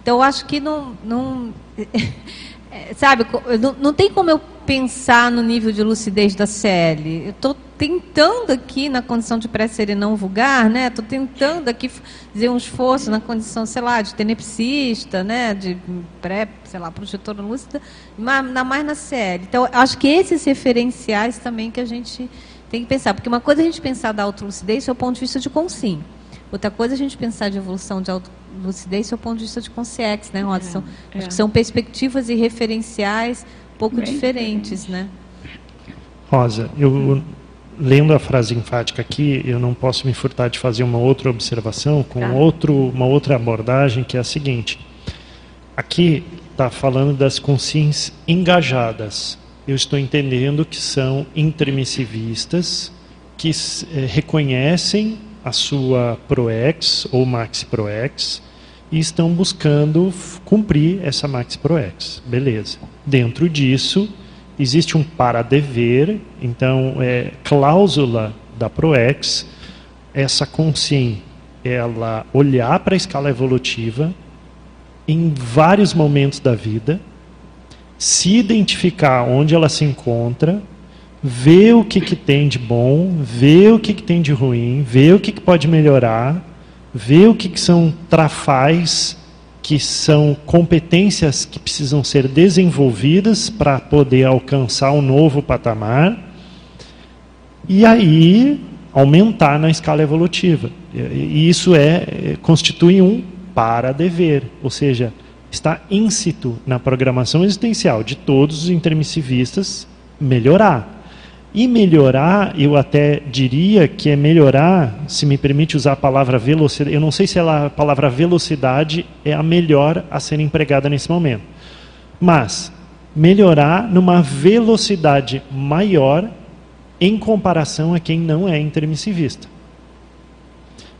Então, eu acho que não, não (laughs) é, sabe, não, não tem como eu pensar no nível de lucidez da CL. Eu estou tentando aqui, na condição de pré-ser não vulgar, né? Estou tentando aqui fazer um esforço na condição, sei lá, de tenepsista, né? De pré, sei lá, projetora lúcida, mas mais na CL. Então, acho que esses referenciais também que a gente tem que pensar. Porque uma coisa é a gente pensar da autolucidez do ponto de vista de consim. Outra coisa é a gente pensar de evolução de autolucidez do ponto de vista de consciex, né, Rodson? É, é. Acho que são perspectivas e referenciais pouco Bem diferentes, diferente. né? Rosa, eu lendo a frase enfática aqui, eu não posso me furtar de fazer uma outra observação com tá. outro, uma outra abordagem que é a seguinte. Aqui está falando das consciências engajadas. Eu estou entendendo que são intermissivistas que eh, reconhecem a sua ProEx ou Maxi ProEx e estão buscando cumprir essa Maxi ProEx. Beleza. Dentro disso, existe um para-dever, então, é, cláusula da ProEx, essa consciência, ela olhar para a escala evolutiva em vários momentos da vida, se identificar onde ela se encontra, ver o que, que tem de bom, ver o que, que tem de ruim, ver o que, que pode melhorar, ver o que, que são trafais que são competências que precisam ser desenvolvidas para poder alcançar um novo patamar e aí aumentar na escala evolutiva. E isso é constitui um para dever, ou seja, está íncito na programação existencial de todos os intermissivistas melhorar. E melhorar, eu até diria que é melhorar, se me permite usar a palavra velocidade, eu não sei se ela, a palavra velocidade é a melhor a ser empregada nesse momento. Mas melhorar numa velocidade maior em comparação a quem não é intermissivista.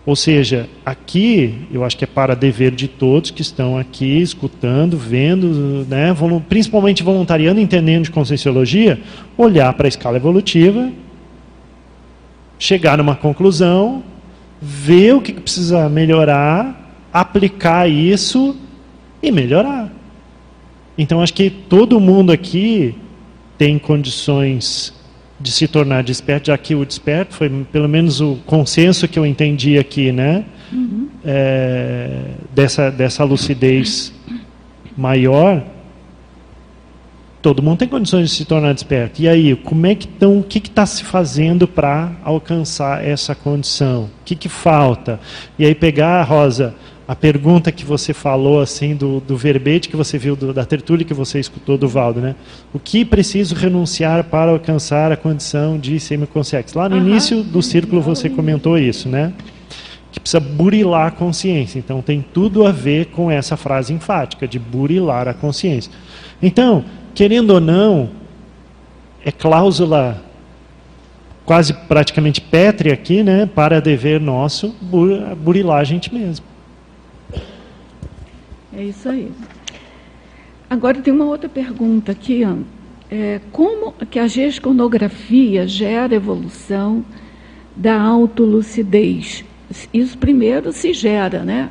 Ou seja, aqui eu acho que é para dever de todos que estão aqui escutando, vendo, né, principalmente voluntariando, entendendo de conscienciologia, olhar para a escala evolutiva, chegar numa conclusão, ver o que precisa melhorar, aplicar isso e melhorar. Então acho que todo mundo aqui tem condições de se tornar desperto, já que o desperto foi pelo menos o consenso que eu entendi aqui, né? Uhum. É, dessa, dessa lucidez maior, todo mundo tem condições de se tornar desperto. E aí, como é que estão, o que está se fazendo para alcançar essa condição? O que, que falta? E aí pegar, Rosa, a pergunta que você falou assim do, do verbete que você viu do, da tertúlia que você escutou do Valdo, né? O que preciso renunciar para alcançar a condição de semiconsciência? Lá no uhum. início do círculo você comentou isso, né? Que precisa burilar a consciência. Então tem tudo a ver com essa frase enfática de burilar a consciência. Então, querendo ou não, é cláusula quase praticamente pétrea aqui, né? Para dever nosso burilar a gente mesmo. É isso aí. Agora tem uma outra pergunta aqui, é, como que a gesconografia gera evolução da autolucidez? Isso primeiro se gera, né?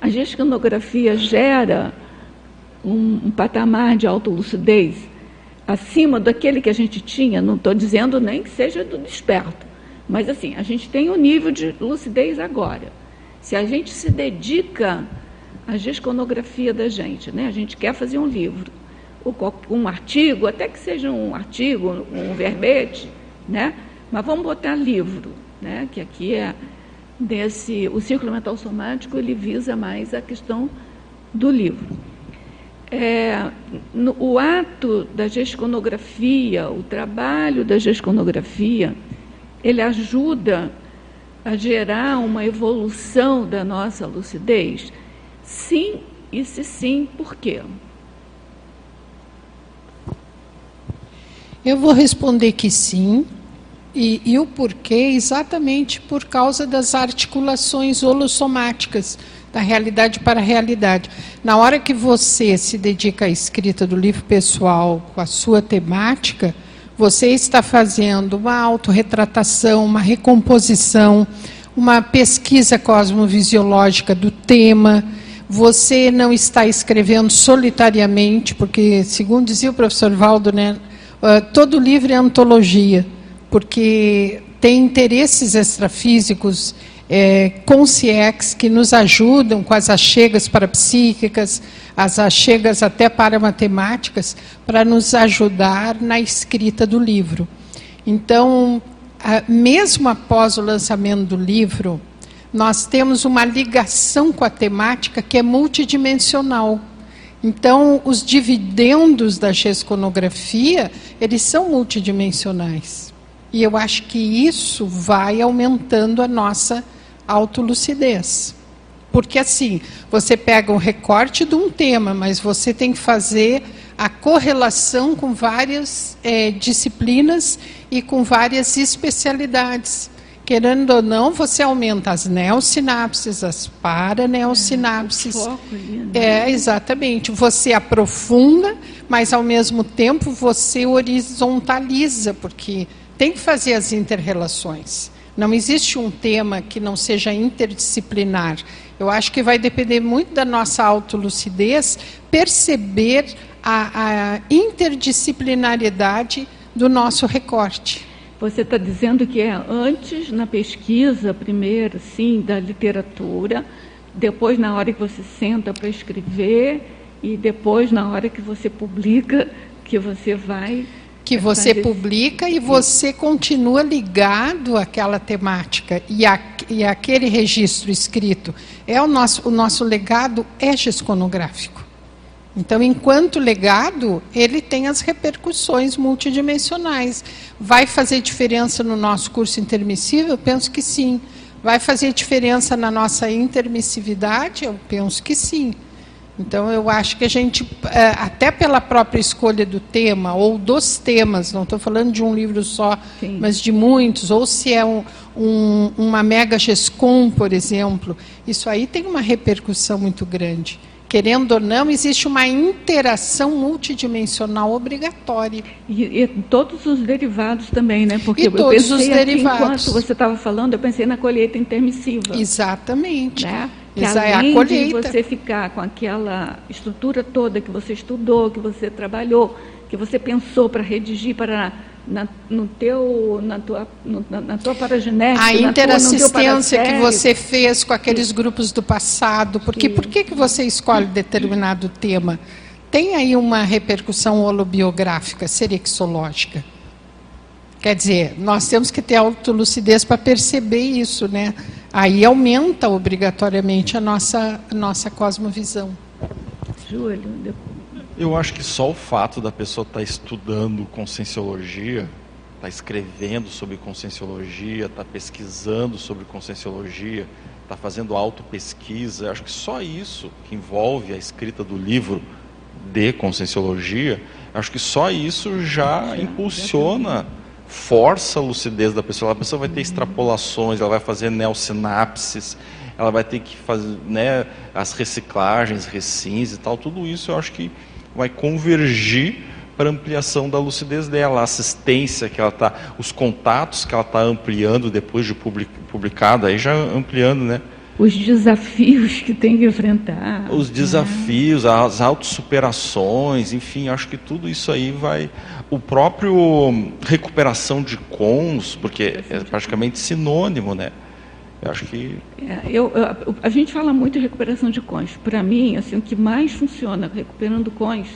A gesconografia gera um, um patamar de autolucidez acima daquele que a gente tinha, não estou dizendo nem que seja do desperto, mas assim, a gente tem um nível de lucidez agora. Se a gente se dedica a gesconografia da gente. Né? A gente quer fazer um livro, um artigo, até que seja um artigo, um verbete, né? mas vamos botar livro, né? que aqui é desse. O círculo mental somático ele visa mais a questão do livro. É, no, o ato da gesconografia, o trabalho da gesconografia, ele ajuda a gerar uma evolução da nossa lucidez Sim, e se sim, por quê? Eu vou responder que sim, e, e, o porquê exatamente por causa das articulações holossomáticas da realidade para a realidade. Na hora que você se dedica à escrita do livro pessoal com a sua temática, você está fazendo uma autorretratação, uma recomposição, uma pesquisa cosmovisiológica do tema você não está escrevendo solitariamente, porque, segundo dizia o professor Valdo, né, ah, todo livro é antologia, porque tem interesses extrafísicos é, consciex que nos ajudam com as achegas parapsíquicas, as achegas até para matemáticas, para nos ajudar na escrita do livro. Então, mesmo após o lançamento do livro, nós temos uma ligação com a temática que é multidimensional. Então, os dividendos da gesconografia, eles são multidimensionais. E eu acho que isso vai aumentando a nossa autolucidez. Porque assim, você pega um recorte de um tema, mas você tem que fazer a correlação com várias é, disciplinas e com várias especialidades querendo ou não, você aumenta as neossinapses, as paraneossinapses. É, né? é, exatamente. Você aprofunda, mas ao mesmo tempo você horizontaliza, porque tem que fazer as interrelações. Não existe um tema que não seja interdisciplinar. Eu acho que vai depender muito da nossa autolucidez perceber a, a interdisciplinariedade do nosso recorte. Você está dizendo que é antes na pesquisa, primeiro, sim, da literatura, depois na hora que você senta para escrever e depois na hora que você publica, que você vai que você publica e você continua ligado àquela temática e, a, e aquele registro escrito. É o nosso, o nosso legado é gesconográfico. Então, enquanto legado, ele tem as repercussões multidimensionais. Vai fazer diferença no nosso curso intermissível? Eu penso que sim. Vai fazer diferença na nossa intermissividade? Eu penso que sim. Então, eu acho que a gente, é, até pela própria escolha do tema, ou dos temas, não estou falando de um livro só, Sim. mas de muitos, ou se é um, um, uma mega GESCOM, por exemplo, isso aí tem uma repercussão muito grande. Querendo ou não, existe uma interação multidimensional obrigatória. E, e todos os derivados também, né? Porque e todos os derivados. enquanto você estava falando, eu pensei na colheita intermissiva. Exatamente. Né? Que além é de você ficar com aquela estrutura toda que você estudou, que você trabalhou, que você pensou para redigir para na, no teu, na tua, no, na, na tua paragenética, a interassistência que você fez com aqueles grupos do passado, porque Sim. por que que você escolhe determinado tema? Tem aí uma repercussão holobiográfica, serexológica. Quer dizer, nós temos que ter autolucidez para perceber isso, né? Aí aumenta obrigatoriamente a nossa, a nossa cosmovisão. Júlio, eu acho que só o fato da pessoa estar tá estudando conscienciologia, estar tá escrevendo sobre conscienciologia, estar tá pesquisando sobre conscienciologia, estar fazendo autopesquisa, acho que só isso que envolve a escrita do livro de conscienciologia, acho que só isso já impulsiona força a lucidez da pessoa. A pessoa vai ter extrapolações, ela vai fazer neosinapses, ela vai ter que fazer né, as reciclagens, recins e tal. Tudo isso eu acho que vai convergir para ampliação da lucidez dela, a assistência que ela está, os contatos que ela está ampliando depois de publicado, aí já ampliando, né? os desafios que tem que enfrentar. Os né? desafios, né? as autossuperações, enfim, acho que tudo isso aí vai. O próprio recuperação de cons, porque é praticamente sinônimo, né? Eu acho que. É, eu, eu, a gente fala muito de recuperação de cons. Para mim, assim, o que mais funciona recuperando cons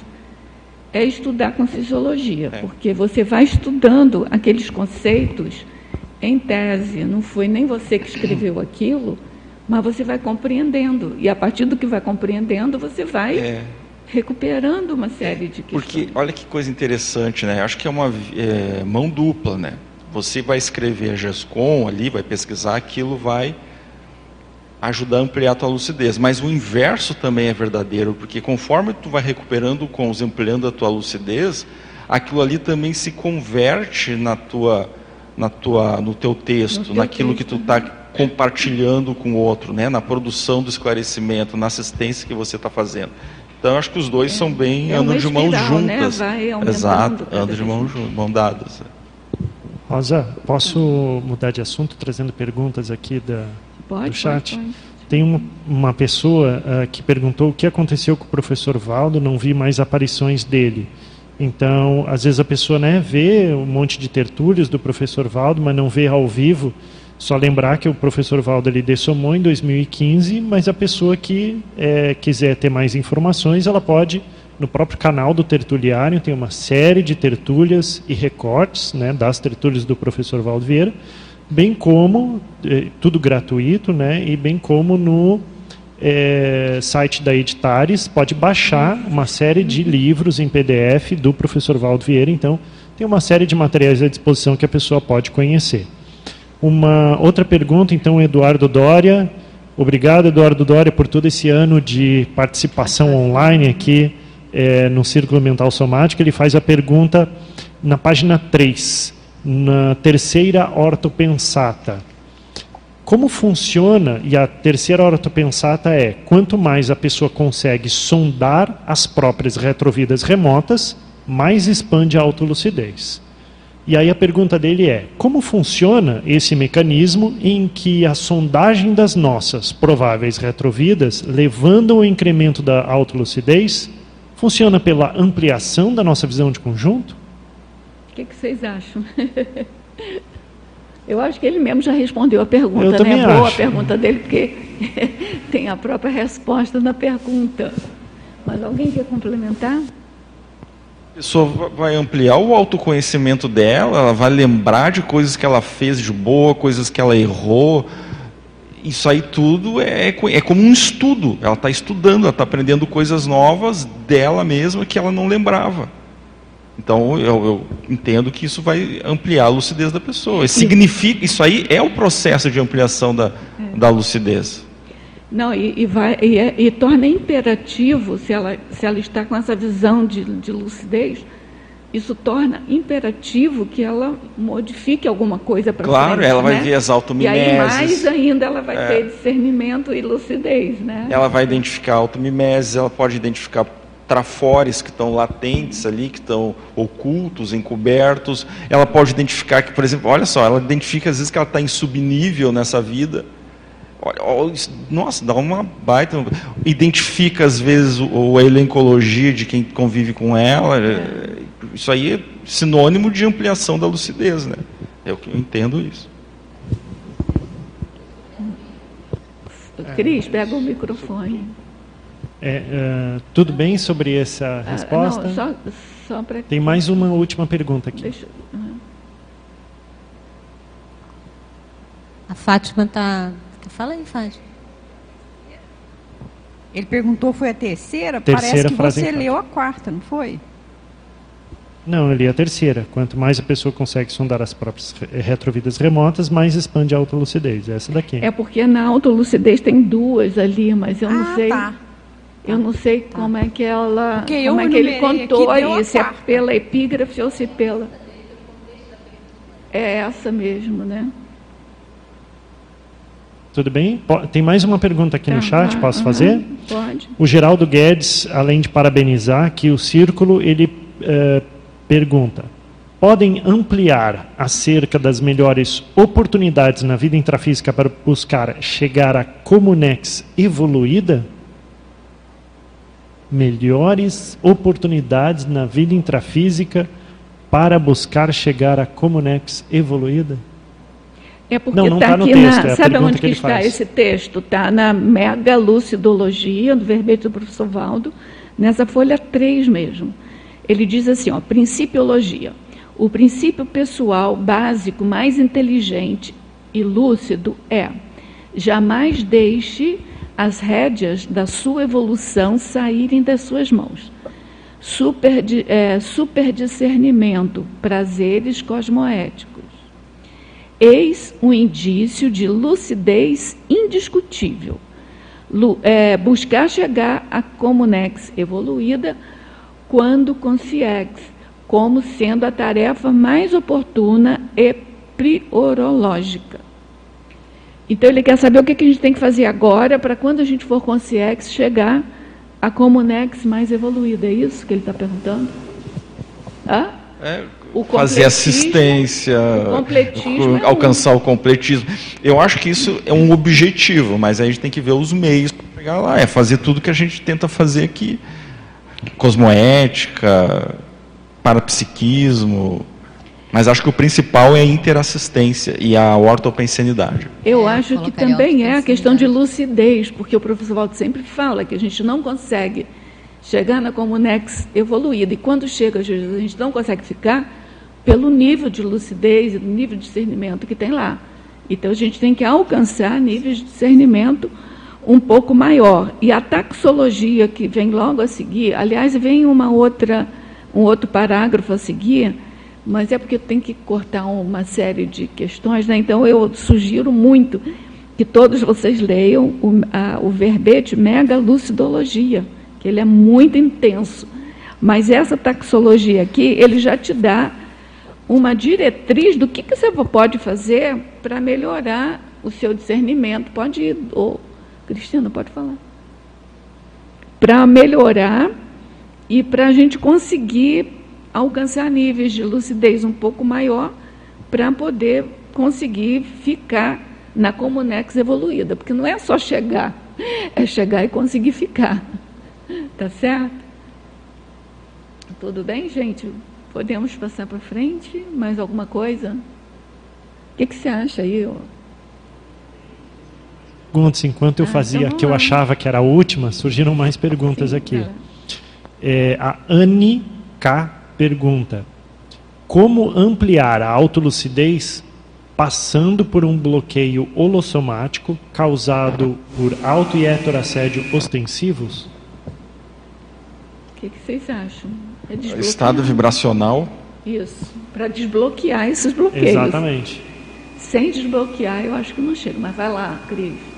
é estudar conscienciologia, é. porque você vai estudando aqueles conceitos em tese. Não foi nem você que escreveu aquilo mas você vai compreendendo. E a partir do que vai compreendendo, você vai é. recuperando uma série de questões. Porque, olha que coisa interessante, né? Acho que é uma é, mão dupla, né? Você vai escrever a GESCOM ali, vai pesquisar, aquilo vai ajudar a ampliar a tua lucidez. Mas o inverso também é verdadeiro, porque conforme tu vai recuperando com os ampliando a tua lucidez, aquilo ali também se converte na tua, na tua, no teu texto, no naquilo texto. que tu está compartilhando com o outro, né? na produção do esclarecimento, na assistência que você está fazendo. Então, acho que os dois é, são bem é andam de mãos né? juntas. Né? Exato, andam de mãos mão dadas. Rosa, posso mudar de assunto trazendo perguntas aqui da, pode, do chat? Pode, pode. Tem uma, uma pessoa uh, que perguntou o que aconteceu com o professor Valdo, não vi mais aparições dele. Então, às vezes a pessoa né, vê um monte de tertúlios do professor Valdo, mas não vê ao vivo. Só lembrar que o professor Valdo ele dessomou em 2015, mas a pessoa que é, quiser ter mais informações, ela pode, no próprio canal do Tertuliário, tem uma série de tertúlias e recortes né, das tertúlias do professor Valdo Vieira, bem como, é, tudo gratuito, né, e bem como no é, site da Editares, pode baixar uma série de livros em PDF do professor Valdo Vieira, então tem uma série de materiais à disposição que a pessoa pode conhecer. Uma outra pergunta, então, Eduardo Dória. Obrigado, Eduardo Dória, por todo esse ano de participação online aqui é, no Círculo Mental Somático. Ele faz a pergunta na página 3, na terceira ortopensata. Como funciona, e a terceira ortopensata é, quanto mais a pessoa consegue sondar as próprias retrovidas remotas, mais expande a autolucidez. E aí a pergunta dele é: como funciona esse mecanismo em que a sondagem das nossas prováveis retrovidas, levando ao incremento da autolucidez, funciona pela ampliação da nossa visão de conjunto? O que, que vocês acham? (laughs) Eu acho que ele mesmo já respondeu a pergunta, Eu né? Também Boa acho. a pergunta dele, porque (laughs) tem a própria resposta na pergunta. Mas alguém quer complementar? A pessoa vai ampliar o autoconhecimento dela, ela vai lembrar de coisas que ela fez de boa, coisas que ela errou. Isso aí tudo é, é como um estudo. Ela está estudando, ela está aprendendo coisas novas dela mesma que ela não lembrava. Então eu, eu, entendo que isso vai ampliar a lucidez da pessoa. Significa, isso aí é o processo de ampliação da, é. da lucidez. Não, e, e, vai, e, é, e, torna imperativo, se ela, se ela está com essa visão de, de lucidez, isso torna imperativo que ela modifique alguma coisa para Claro, frente, ela né? vai ver as automimeses. E aí, mais ainda, ela vai é. ter discernimento e lucidez, né? Ela vai identificar automimeses, ela pode identificar trafores que estão latentes ali, que estão ocultos, encobertos. Ela pode identificar que, por exemplo, olha só, ela identifica às vezes que ela está em subnível nessa vida Olha, nossa, dá uma baita. Identifica, às vezes, o, a elencologia de quem convive com ela. É, isso aí é sinônimo de ampliação da lucidez, né? É o que eu entendo isso. Cris, pega o microfone. É, uh, tudo bem sobre essa resposta? Ah, não, só, só pra... Tem mais uma última pergunta aqui. Deixa... A Fátima está Fala aí, Fátima. Ele perguntou, foi a terceira? terceira Parece que você leu a quarta, não foi? Não, eu li a terceira. Quanto mais a pessoa consegue sondar as próprias retrovidas remotas, mais expande a autolucidez. Essa daqui. É porque na autolucidez tem duas ali, mas eu não ah, sei. Tá. Eu não sei tá. como é que ela. Porque como é que ele contou aí, se é pela epígrafe ou se pela. É essa mesmo, né? Tudo bem? Tem mais uma pergunta aqui no chat, posso fazer? Pode. O Geraldo Guedes, além de parabenizar, que o círculo, ele uh, pergunta: podem ampliar acerca das melhores oportunidades na vida intrafísica para buscar chegar à Comunex evoluída? Melhores oportunidades na vida intrafísica para buscar chegar à Comunex evoluída? É porque está tá aqui texto, na. É sabe onde que está faz. esse texto? Está na Mega Lucidologia, do verbete do professor Valdo, nessa folha 3 mesmo. Ele diz assim: ó, principiologia. O princípio pessoal básico mais inteligente e lúcido é: jamais deixe as rédeas da sua evolução saírem das suas mãos. Super, é, super discernimento, prazeres cosmoéticos eis um indício de lucidez indiscutível. Lu, é, buscar chegar à comunex evoluída quando consciex, como sendo a tarefa mais oportuna e priorológica. Então ele quer saber o que a gente tem que fazer agora para quando a gente for consciex chegar à comunex mais evoluída. É isso que ele está perguntando? Hã? É, o fazer assistência, o é alcançar o completismo. Eu acho que isso é um objetivo, mas a gente tem que ver os meios para chegar lá. É fazer tudo que a gente tenta fazer aqui. Cosmoética, parapsiquismo. Mas acho que o principal é a interassistência e a ortopensenidade. Eu acho que também é a questão de lucidez, porque o professor Walter sempre fala que a gente não consegue chegar na Comunex evoluída. E quando chega a gente não consegue ficar pelo nível de lucidez e nível de discernimento que tem lá. Então a gente tem que alcançar níveis de discernimento um pouco maior. E a taxologia que vem logo a seguir, aliás, vem uma outra, um outro parágrafo a seguir, mas é porque tem que cortar uma série de questões, né? então eu sugiro muito que todos vocês leiam o, a, o verbete Mega Lucidologia, que ele é muito intenso. Mas essa taxologia aqui, ele já te dá uma diretriz do que, que você pode fazer para melhorar o seu discernimento. Pode ir, ou Cristina, pode falar. Para melhorar e para a gente conseguir alcançar níveis de lucidez um pouco maior para poder conseguir ficar na Comunex evoluída, porque não é só chegar, é chegar e conseguir ficar. Tá certo? Tudo bem, gente? Podemos passar para frente? Mais alguma coisa? O que, que você acha aí? Perguntas. Enquanto eu ah, fazia então que eu achava que era a última, surgiram mais perguntas Sim, aqui. É, a Anne K pergunta: Como ampliar a autolucidez passando por um bloqueio holossomático causado por auto e heterassédio ostensivos? O que, que vocês acham? É Estado vibracional. Isso, para desbloquear esses bloqueios. Exatamente. Sem desbloquear, eu acho que não chega, mas vai lá, Cris.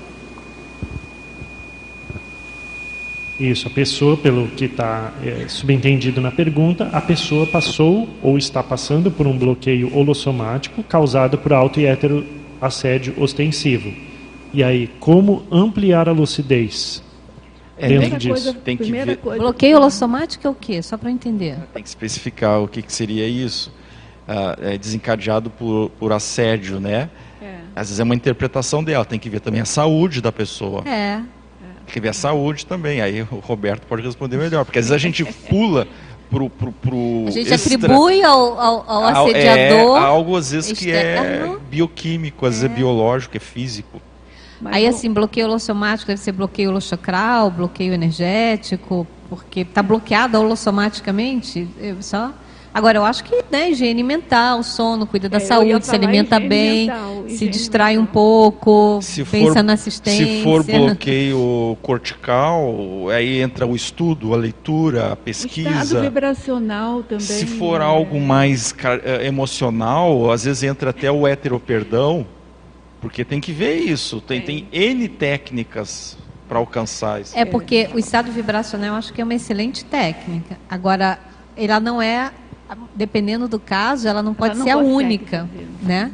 Isso, a pessoa, pelo que está é, subentendido na pergunta, a pessoa passou ou está passando por um bloqueio holossomático causado por auto e hétero assédio ostensivo. E aí, como ampliar a lucidez? É, dentro disso? Coisa, tem que ver... Coisa... Bloqueio holossomático é o quê? Só para entender. Tem que especificar o que, que seria isso. Ah, é desencadeado por, por assédio, né? É. Às vezes é uma interpretação dela, tem que ver também a saúde da pessoa. É que ver a saúde também. Aí o Roberto pode responder melhor, porque às vezes a gente pula pro, pro, pro a gente extra... atribui ao, ao, ao assediador é, algo às vezes externo. que é bioquímico, às vezes é, é biológico, é físico. Mas Aí assim, bloqueio holossomático deve ser bloqueio holochacral, bloqueio energético, porque está bloqueado holossomaticamente, só Agora, eu acho que né, higiene mental, sono, cuida da é, saúde, se alimenta bem, mental, se distrai mental. um pouco, se pensa for, na assistência. Se for bloqueio cortical, aí entra o estudo, a leitura, a pesquisa. O estado vibracional também. Se for é... algo mais emocional, às vezes entra até o heteroperdão, porque tem que ver isso. Tem, é. tem N técnicas para alcançar isso. É porque o estado vibracional eu acho que é uma excelente técnica. Agora, ela não é dependendo do caso, ela não pode ela não ser a única, né?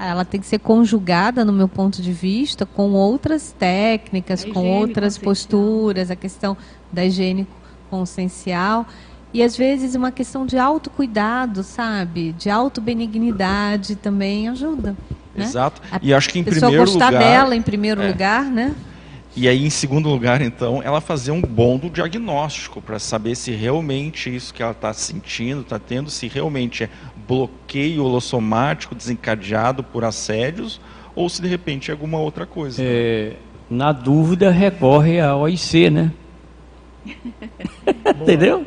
ela tem que ser conjugada, no meu ponto de vista, com outras técnicas, com outras posturas, a questão da higiene consciencial. E às vezes uma questão de autocuidado, sabe? De autobenignidade também ajuda. Né? Exato. E acho que em primeiro lugar. gostar dela em primeiro é. lugar, né? E aí, em segundo lugar, então, ela fazer um bom do diagnóstico para saber se realmente isso que ela está sentindo, está tendo, se realmente é bloqueio holossomático desencadeado por assédios ou se de repente é alguma outra coisa. É, na dúvida, recorre à OIC, né? (laughs) Entendeu?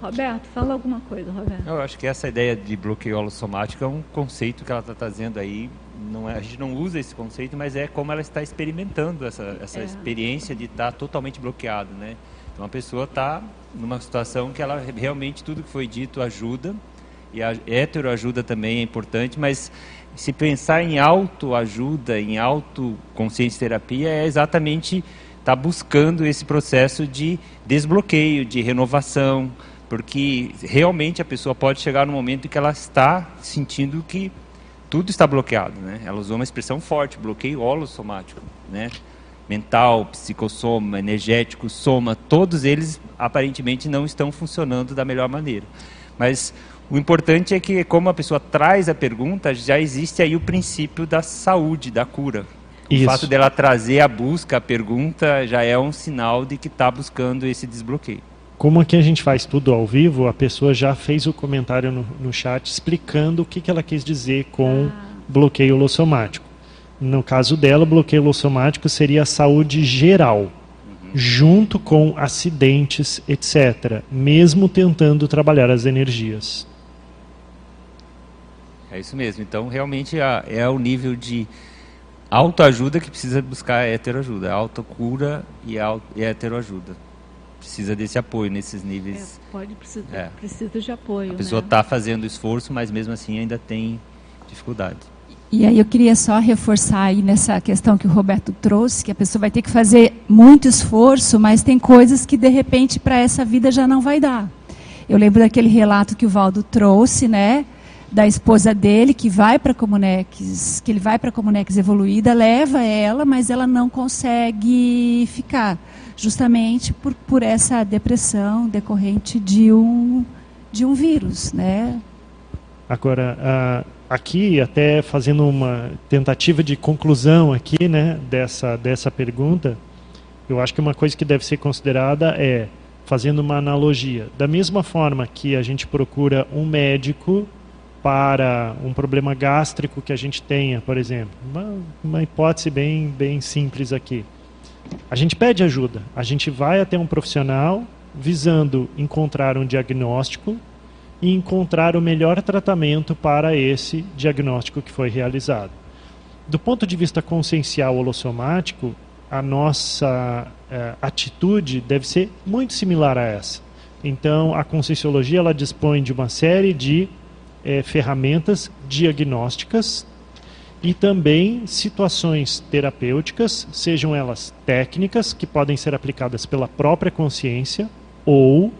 Roberto, fala alguma coisa, Roberto. Eu acho que essa ideia de bloqueio holossomático é um conceito que ela está trazendo aí não é, a gente não usa esse conceito, mas é como ela está experimentando essa, essa é. experiência de estar totalmente bloqueado, né? Então a pessoa está numa situação que ela realmente tudo que foi dito ajuda e a heteroajuda também é importante, mas se pensar em autoajuda, em autoconsciência terapia é exatamente estar tá buscando esse processo de desbloqueio, de renovação, porque realmente a pessoa pode chegar no momento em que ela está sentindo que tudo está bloqueado, né? Ela usou uma expressão forte, bloqueio holossomático, né? Mental, psicossoma, energético, soma, todos eles aparentemente não estão funcionando da melhor maneira. Mas o importante é que, como a pessoa traz a pergunta, já existe aí o princípio da saúde, da cura. O Isso. fato dela trazer a busca, a pergunta, já é um sinal de que está buscando esse desbloqueio. Como aqui a gente faz tudo ao vivo, a pessoa já fez o comentário no, no chat explicando o que, que ela quis dizer com ah. bloqueio lossomático. No caso dela, o bloqueio lossomático seria a saúde geral, uhum. junto com acidentes, etc., mesmo tentando trabalhar as energias. É isso mesmo. Então, realmente é o nível de autoajuda que precisa buscar a heteroajuda. Autocura e, auto, e heteroajuda precisa desse apoio nesses níveis. É, pode precisar, é. precisa de apoio. A pessoa está né? Fazendo esforço, mas mesmo assim ainda tem dificuldade. E aí eu queria só reforçar aí nessa questão que o Roberto trouxe, que a pessoa vai ter que fazer muito esforço, mas tem coisas que de repente para essa vida já não vai dar. Eu lembro daquele relato que o Valdo trouxe, né, da esposa dele que vai para a Comunex, que ele vai para a Comunex evoluída, leva ela, mas ela não consegue ficar justamente por, por essa depressão decorrente de um, de um vírus, né? Agora, aqui, até fazendo uma tentativa de conclusão aqui, né, dessa, dessa pergunta, eu acho que uma coisa que deve ser considerada é, fazendo uma analogia, da mesma forma que a gente procura um médico para um problema gástrico que a gente tenha, por exemplo, uma, uma hipótese bem, bem simples aqui. A gente pede ajuda, a gente vai até um profissional visando encontrar um diagnóstico e encontrar o melhor tratamento para esse diagnóstico que foi realizado. Do ponto de vista consciencial holossomático, a nossa eh, atitude deve ser muito similar a essa. Então, a conscienciologia ela dispõe de uma série de eh, ferramentas diagnósticas e também situações terapêuticas, sejam elas técnicas, que podem ser aplicadas pela própria consciência, ou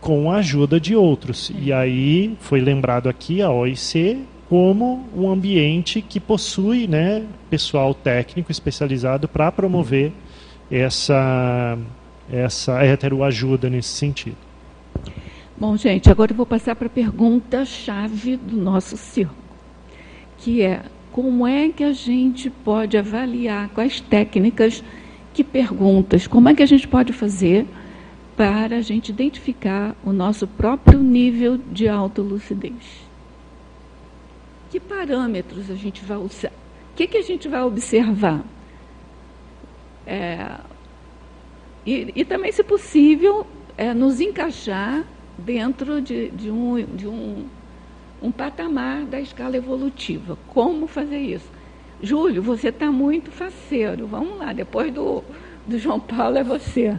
com a ajuda de outros. E aí foi lembrado aqui a OIC como um ambiente que possui né, pessoal técnico especializado para promover essa, essa heteroajuda nesse sentido. Bom, gente, agora eu vou passar para a pergunta-chave do nosso círculo, que é como é que a gente pode avaliar quais técnicas, que perguntas, como é que a gente pode fazer para a gente identificar o nosso próprio nível de autolucidez? Que parâmetros a gente vai usar? O que, que a gente vai observar? É, e, e, também, se possível, é, nos encaixar dentro de, de, um, de um, um patamar da escala evolutiva. Como fazer isso? Júlio, você está muito faceiro. Vamos lá, depois do, do João Paulo é você.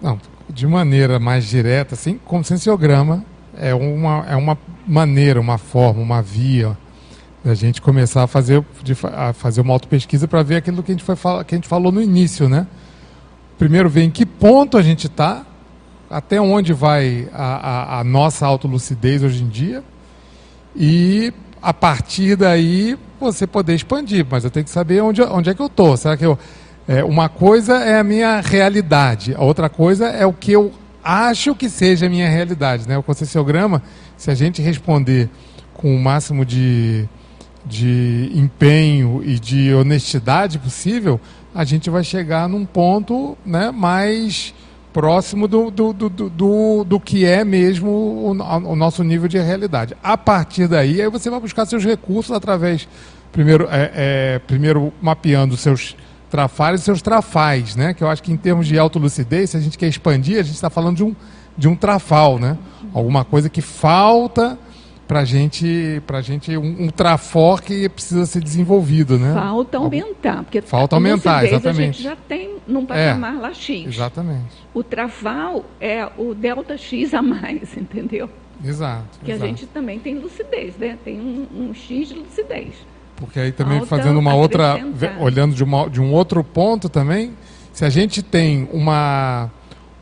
Não, de maneira mais direta, assim, conscienciograma é uma, é uma maneira, uma forma, uma via da gente começar a fazer, de, a fazer uma autopesquisa para ver aquilo que a, gente foi, que a gente falou no início, né? Primeiro ver em que ponto a gente está, até onde vai a, a, a nossa autolucidez hoje em dia, e a partir daí você poder expandir, mas eu tenho que saber onde, onde é que eu estou. Será que eu. É, uma coisa é a minha realidade, a outra coisa é o que eu acho que seja a minha realidade. Né? O concessiograma, se a gente responder com o máximo de, de empenho e de honestidade possível, a gente vai chegar num ponto né, mais próximo do, do, do, do, do que é mesmo o, o, nosso nível de realidade. A partir daí, aí você vai buscar seus recursos através, primeiro, é, é, primeiro mapeando seus trafalhos e seus trafais, né? Que eu acho que em termos de autolucidez, se a gente quer expandir, a gente está falando de um, de um trafal, né? Alguma coisa que falta para gente, pra gente um, um trafor que precisa ser desenvolvido, né? Falta aumentar, porque falta aumentar, exatamente. A gente já tem num patamar é, lá X. Exatamente. O trafal é o delta X a mais, (laughs) entendeu? Exato. Que exato. a gente também tem lucidez, né? Tem um, um X de lucidez. Porque aí também fazendo uma outra, olhando de, uma, de um outro ponto também, se a gente tem uma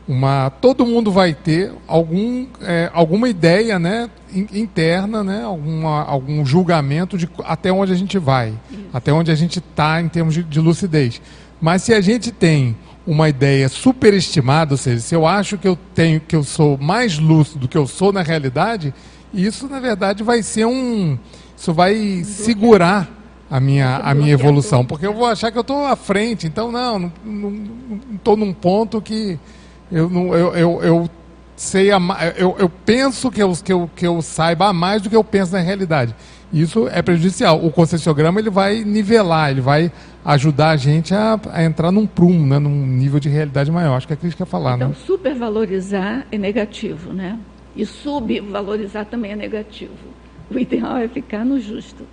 uma todo mundo vai ter algum, é, alguma ideia né, interna, né, alguma, algum julgamento de até onde a gente vai, Isso. até onde a gente está em termos de, de, lucidez. Mas se a gente tem uma ideia superestimada, ou seja, se eu acho que eu tenho que eu sou mais lúcido do que eu sou na realidade, isso na verdade vai ser um isso vai segurar a minha, a minha evolução, porque eu vou achar que eu estou à frente, então não, não estou num ponto que eu, não, eu, eu, eu sei, a, eu, eu penso que eu, que, eu, que eu saiba mais do que eu penso na realidade. Isso é prejudicial. O concessiograma ele vai nivelar, ele vai ajudar a gente a, a entrar num prumo, né, num nível de realidade maior. Acho que é a Cris quer falar. Então, né? supervalorizar é negativo, né? E subvalorizar também é negativo. O ideal é ficar no justo.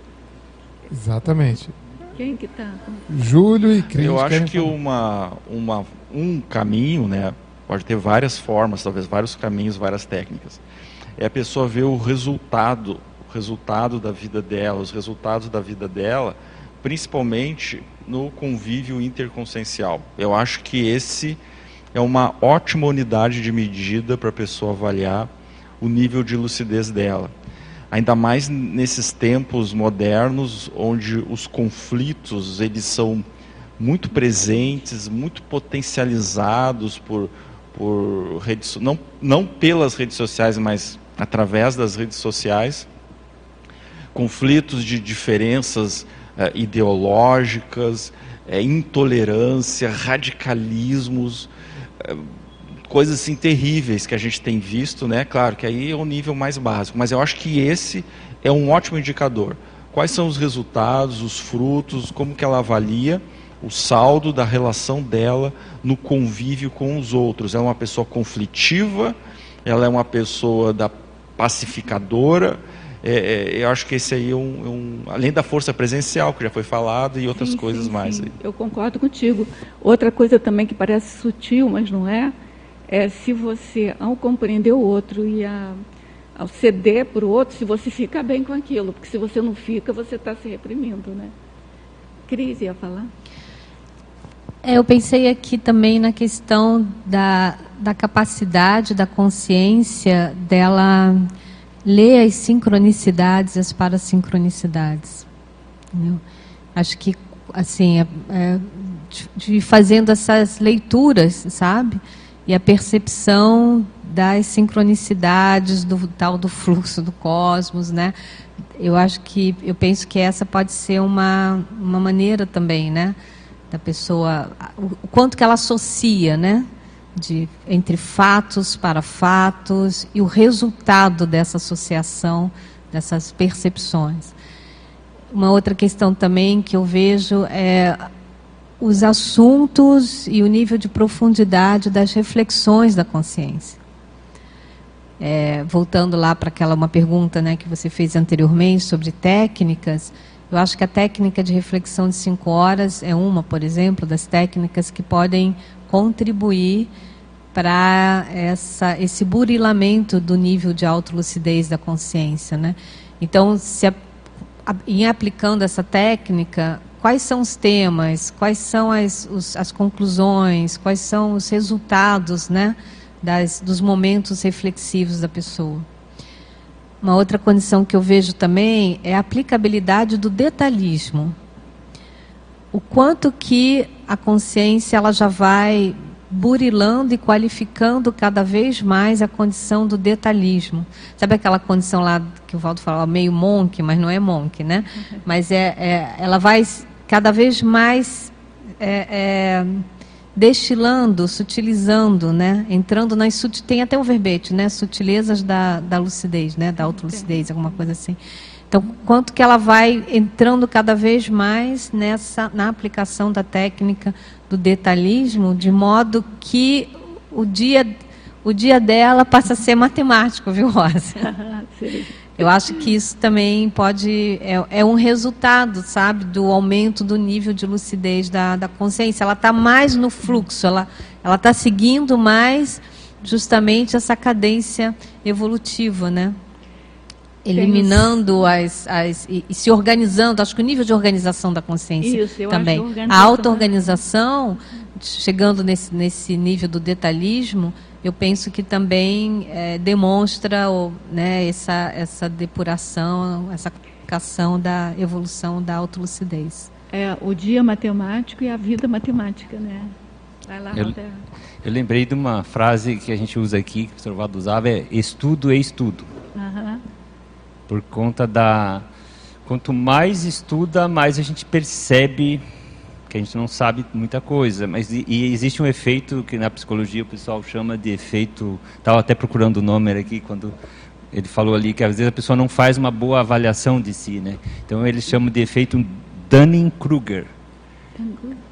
Exatamente. Quem que está? Júlio e Cris. Eu acho que uma, uma, um caminho, né? Pode ter várias formas, talvez vários caminhos, várias técnicas. É a pessoa ver o resultado, o resultado da vida dela, os resultados da vida dela, principalmente no convívio interconsciencial. Eu acho que esse é uma ótima unidade de medida para a pessoa avaliar o nível de lucidez dela ainda mais nesses tempos modernos onde os conflitos eles são muito presentes, muito potencializados por, por redes, não, não pelas redes sociais, mas através das redes sociais, conflitos de diferenças eh, ideológicas, eh, intolerância, radicalismos, eh, coisas assim terríveis que a gente tem visto, né? Claro que aí é o nível mais básico, mas eu acho que esse é um ótimo indicador. Quais são os resultados, os frutos, como que ela avalia o saldo da relação dela no convívio com os outros? Ela é uma pessoa conflitiva? Ela é uma pessoa da pacificadora? É, é, eu acho que esse aí é um, é um, além da força presencial que já foi falado e outras sim, coisas sim, mais. Sim. Eu concordo contigo. Outra coisa também que parece sutil, mas não é, é se você, ao compreender o outro e a ao ceder para o outro se você fica bem com aquilo, porque se você não fica, você está se reprimindo, né? Cris ia falar? É, eu pensei aqui também na questão da, da capacidade da consciência dela ler as sincronicidades as parassincronicidades. Entendeu? Acho que, assim, é, é, de fazendo essas leituras, sabe? E a percepção das sincronicidades do tal do fluxo do cosmos, né? Eu acho que eu penso que essa pode ser uma uma maneira também, né, da pessoa o quanto que ela associa, né, de entre fatos para fatos e o resultado dessa associação dessas percepções. Uma outra questão também que eu vejo é os assuntos e o nível de profundidade das reflexões da consciência. É, voltando lá para aquela uma pergunta né, que você fez anteriormente sobre técnicas, eu acho que a técnica de reflexão de cinco horas é uma, por exemplo, das técnicas que podem contribuir para esse burilamento do nível de autolucidez da consciência. Né? Então, se em aplicando essa técnica, quais são os temas, quais são as, os, as conclusões, quais são os resultados, né? das, dos momentos reflexivos da pessoa. Uma outra condição que eu vejo também é a aplicabilidade do detalhismo. O quanto que a consciência ela já vai burilando e qualificando cada vez mais a condição do detalhismo. Sabe aquela condição lá que o Valdo falava, meio monk, mas não é monk, né? Uhum. Mas é, é, ela vai cada vez mais é, é destilando, sutilizando, né? Entrando nas tem até o verbete, né? Sutilezas da, da lucidez, né? Da autolucidez, alguma coisa assim. Então, quanto que ela vai entrando cada vez mais nessa na aplicação da técnica do detalhismo, de modo que o dia o dia dela passa a ser matemático, viu, Rosa? (laughs) Eu acho que isso também pode. É, é, um resultado, sabe, do aumento do nível de lucidez da, da consciência. Ela está mais no fluxo, ela está seguindo mais justamente essa cadência evolutiva, né? Eliminando as. as e, e, se organizando, acho que o nível de organização da consciência isso, também. A auto-organização, chegando nesse, nesse nível do detalhismo, eu penso que também é, demonstra né, essa, essa depuração, essa aplicação da evolução da autolucidez. É o dia matemático e a vida matemática, né? Vai lá, eu, eu lembrei de uma frase que a gente usa aqui, que o professor Valdo usava, é estudo é estudo. Uhum. Por conta da... Quanto mais estuda, mais a gente percebe que a gente não sabe muita coisa, mas e, e existe um efeito que na psicologia o pessoal chama de efeito, estava até procurando o nome aqui quando ele falou ali que às vezes a pessoa não faz uma boa avaliação de si, né? Então eles chamam de efeito Dunning-Kruger,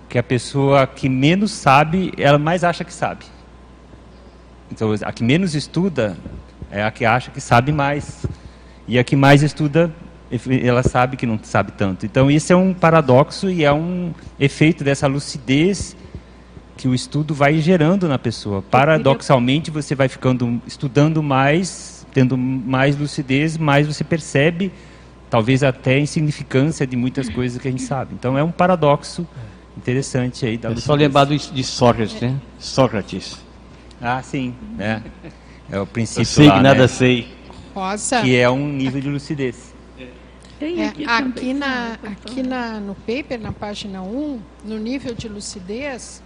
que a pessoa que menos sabe, ela mais acha que sabe. Então a que menos estuda é a que acha que sabe mais, e a que mais estuda ela sabe que não sabe tanto. Então, isso é um paradoxo e é um efeito dessa lucidez que o estudo vai gerando na pessoa. Paradoxalmente, você vai ficando estudando mais, tendo mais lucidez, mais você percebe, talvez até a insignificância de muitas coisas que a gente sabe. Então, é um paradoxo interessante aí da lucidez. só lembrar de Sócrates, né? Sócrates. Ah, sim. É, é o princípio Eu sei lá, que nada né? sei. Rosa. Que é um nível de lucidez. Tem é, aqui, aqui, na, aqui na, no paper, na página 1, no nível de lucidez,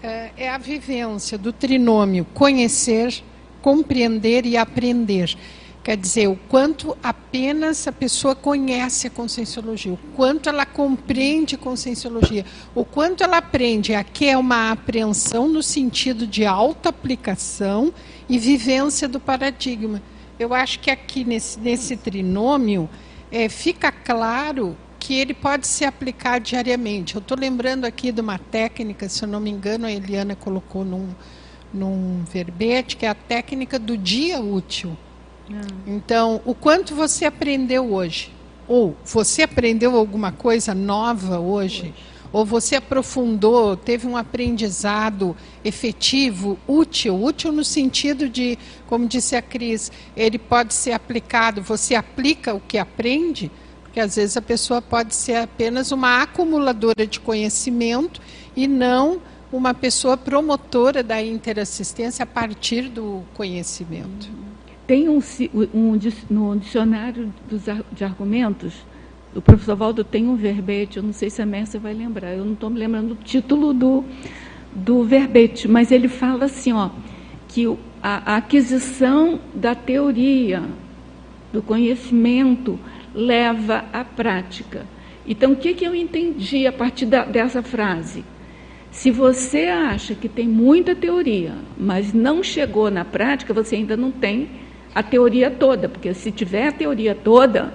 é, é a vivência do trinômio conhecer, compreender e aprender. Quer dizer, o quanto apenas a pessoa conhece a conscienciologia, o quanto ela compreende conscienciologia, o quanto ela aprende. Aqui é uma apreensão no sentido de auto-aplicação e vivência do paradigma. Eu acho que aqui nesse, nesse trinômio é, fica claro que ele pode se aplicar diariamente. Eu estou lembrando aqui de uma técnica, se eu não me engano, a Eliana colocou num, num verbete, que é a técnica do dia útil. Ah. Então, o quanto você aprendeu hoje? Ou você aprendeu alguma coisa nova hoje? hoje. Ou você aprofundou, teve um aprendizado efetivo, útil, útil no sentido de, como disse a Cris, ele pode ser aplicado, você aplica o que aprende, porque às vezes a pessoa pode ser apenas uma acumuladora de conhecimento e não uma pessoa promotora da interassistência a partir do conhecimento. Tem um, um no dicionário dos, de argumentos, o professor Valdo tem um verbete, eu não sei se a Mércia vai lembrar, eu não estou me lembrando do título do, do verbete, mas ele fala assim, ó, que a, a aquisição da teoria, do conhecimento, leva à prática. Então, o que, que eu entendi a partir da, dessa frase? Se você acha que tem muita teoria, mas não chegou na prática, você ainda não tem a teoria toda, porque se tiver a teoria toda,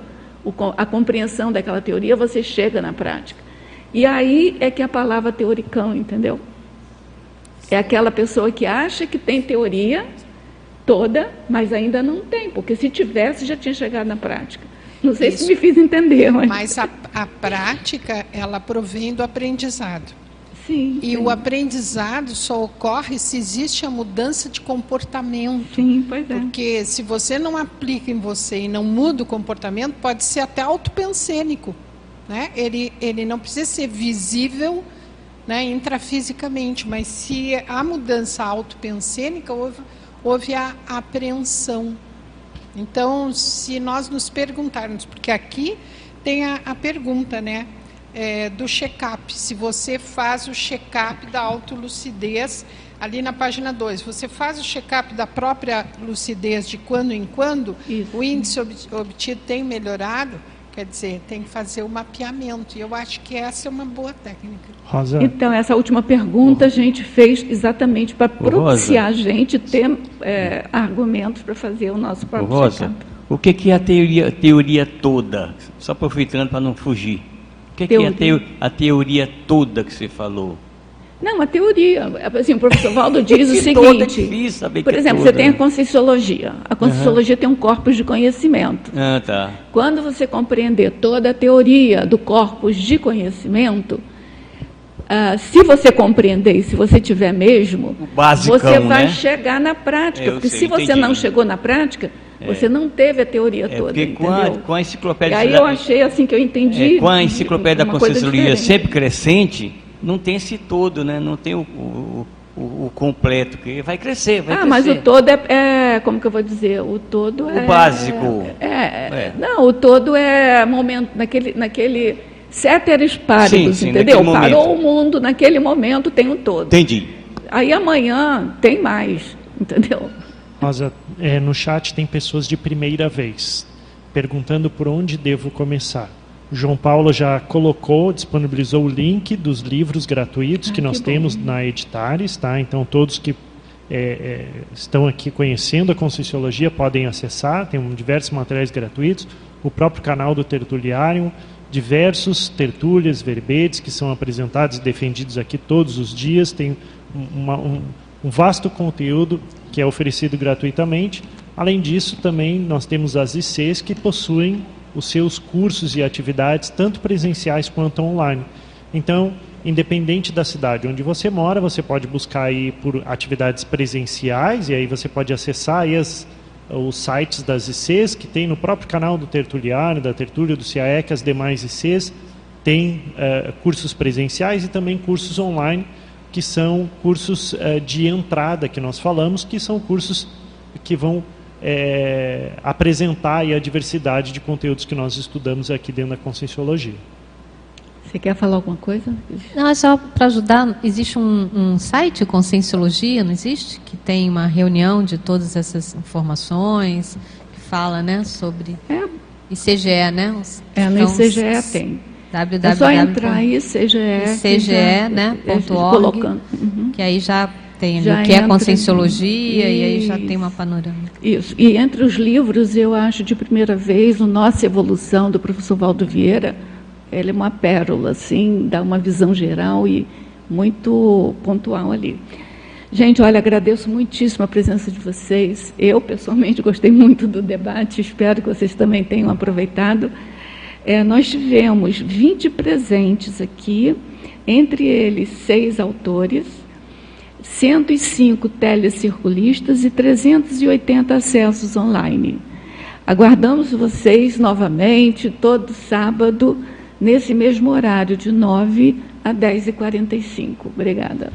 a compreensão daquela teoria, você chega na prática. E aí é que a palavra teoricão, entendeu? É aquela pessoa que acha que tem teoria toda, mas ainda não tem, porque se tivesse já tinha chegado na prática. Não sei Isso. se me fiz entender. Mas, mas a, a prática, ela provém do aprendizado. Sim, e sim. o aprendizado só ocorre se existe a mudança de comportamento. Sim, pois é. Porque se você não aplica em você e não muda o comportamento, pode ser até autopensênico. Né? Ele, ele não precisa ser visível né, intrafisicamente, mas se a mudança autopensênica, houve, houve a apreensão. Então, se nós nos perguntarmos, porque aqui tem a, a pergunta, né? É, do check-up. Se você faz o check-up da autolucidez, ali na página 2, você faz o check-up da própria lucidez de quando em quando, Isso. o índice obtido tem melhorado, quer dizer, tem que fazer o mapeamento. E eu acho que essa é uma boa técnica. Rosa. Então, essa última pergunta a gente fez exatamente para propiciar a gente ter é, argumentos para fazer o nosso próprio check-up. O que, que é a teoria, teoria toda? Só aproveitando para não fugir que, que é a, teo, a teoria toda que você falou? Não, a teoria. Assim, o professor Valdo (laughs) diz o seguinte. É saber por é exemplo, você tem a Conscienciologia. A Conscienciologia uhum. tem um corpus de conhecimento. Ah, tá. Quando você compreender toda a teoria do corpus de conhecimento, uh, se você compreender e se você tiver mesmo, basicão, você vai né? chegar na prática. Eu porque sei, se você entendi. não chegou na prática, é. Você não teve a teoria é, toda. Porque com a, com a enciclopédia. E aí eu achei assim que eu entendi. É, com a enciclopédia da Conscienciologia sempre crescente, não tem esse todo, né? Não tem o, o, o, o completo, que vai crescer, vai ah, crescer. mas o todo é, é, como que eu vou dizer? O todo o é. O básico. É, é, Não, o todo é momento, naquele. naquele Ceteris paribus, sim, sim, entendeu? Parou o mundo, naquele momento tem um todo. Entendi. Aí amanhã tem mais, entendeu? Rosa, é, no chat tem pessoas de primeira vez perguntando por onde devo começar. O João Paulo já colocou, disponibilizou o link dos livros gratuitos ah, que nós que temos na Editares, tá? Então todos que é, estão aqui conhecendo a Conscienciologia podem acessar, tem diversos materiais gratuitos, o próprio canal do Tertuliário, diversos tertúlias, verbetes que são apresentados e defendidos aqui todos os dias, tem uma, um, um vasto conteúdo que é oferecido gratuitamente. Além disso, também nós temos as ICs que possuem os seus cursos e atividades, tanto presenciais quanto online. Então, independente da cidade onde você mora, você pode buscar aí por atividades presenciais e aí você pode acessar aí as, os sites das ICs que tem no próprio canal do Tertuliário, da Tertúlia, do CIAEC, as demais ICs, tem uh, cursos presenciais e também cursos online que são cursos eh, de entrada que nós falamos, que são cursos que vão é, apresentar a diversidade de conteúdos que nós estudamos aqui dentro da Conscienciologia. Você quer falar alguma coisa? Não, é só para ajudar. Existe um, um, site, Conscienciologia, não existe? Que tem uma reunião de todas essas informações, que fala né, sobre é. ICGE, né? Os, é, no ICGE tem www. É só entrar aí, ICGE. ICGE, né? Ponto org, uhum. Que aí já tem já o que é conscienciologia e aí já tem uma panorâmica. Isso. E entre os livros, eu acho de primeira vez o Nossa Evolução, do professor Valdo Vieira. Ele é uma pérola, assim, dá uma visão geral e muito pontual ali. Gente, olha, agradeço muitíssimo a presença de vocês. Eu, pessoalmente, gostei muito do debate, espero que vocês também tenham aproveitado. É, nós tivemos 20 presentes aqui entre eles seis autores, 105 telecirculistas e 380 acessos online. Aguardamos vocês novamente todo sábado, nesse mesmo horário, de 9 a 10h45. Obrigada.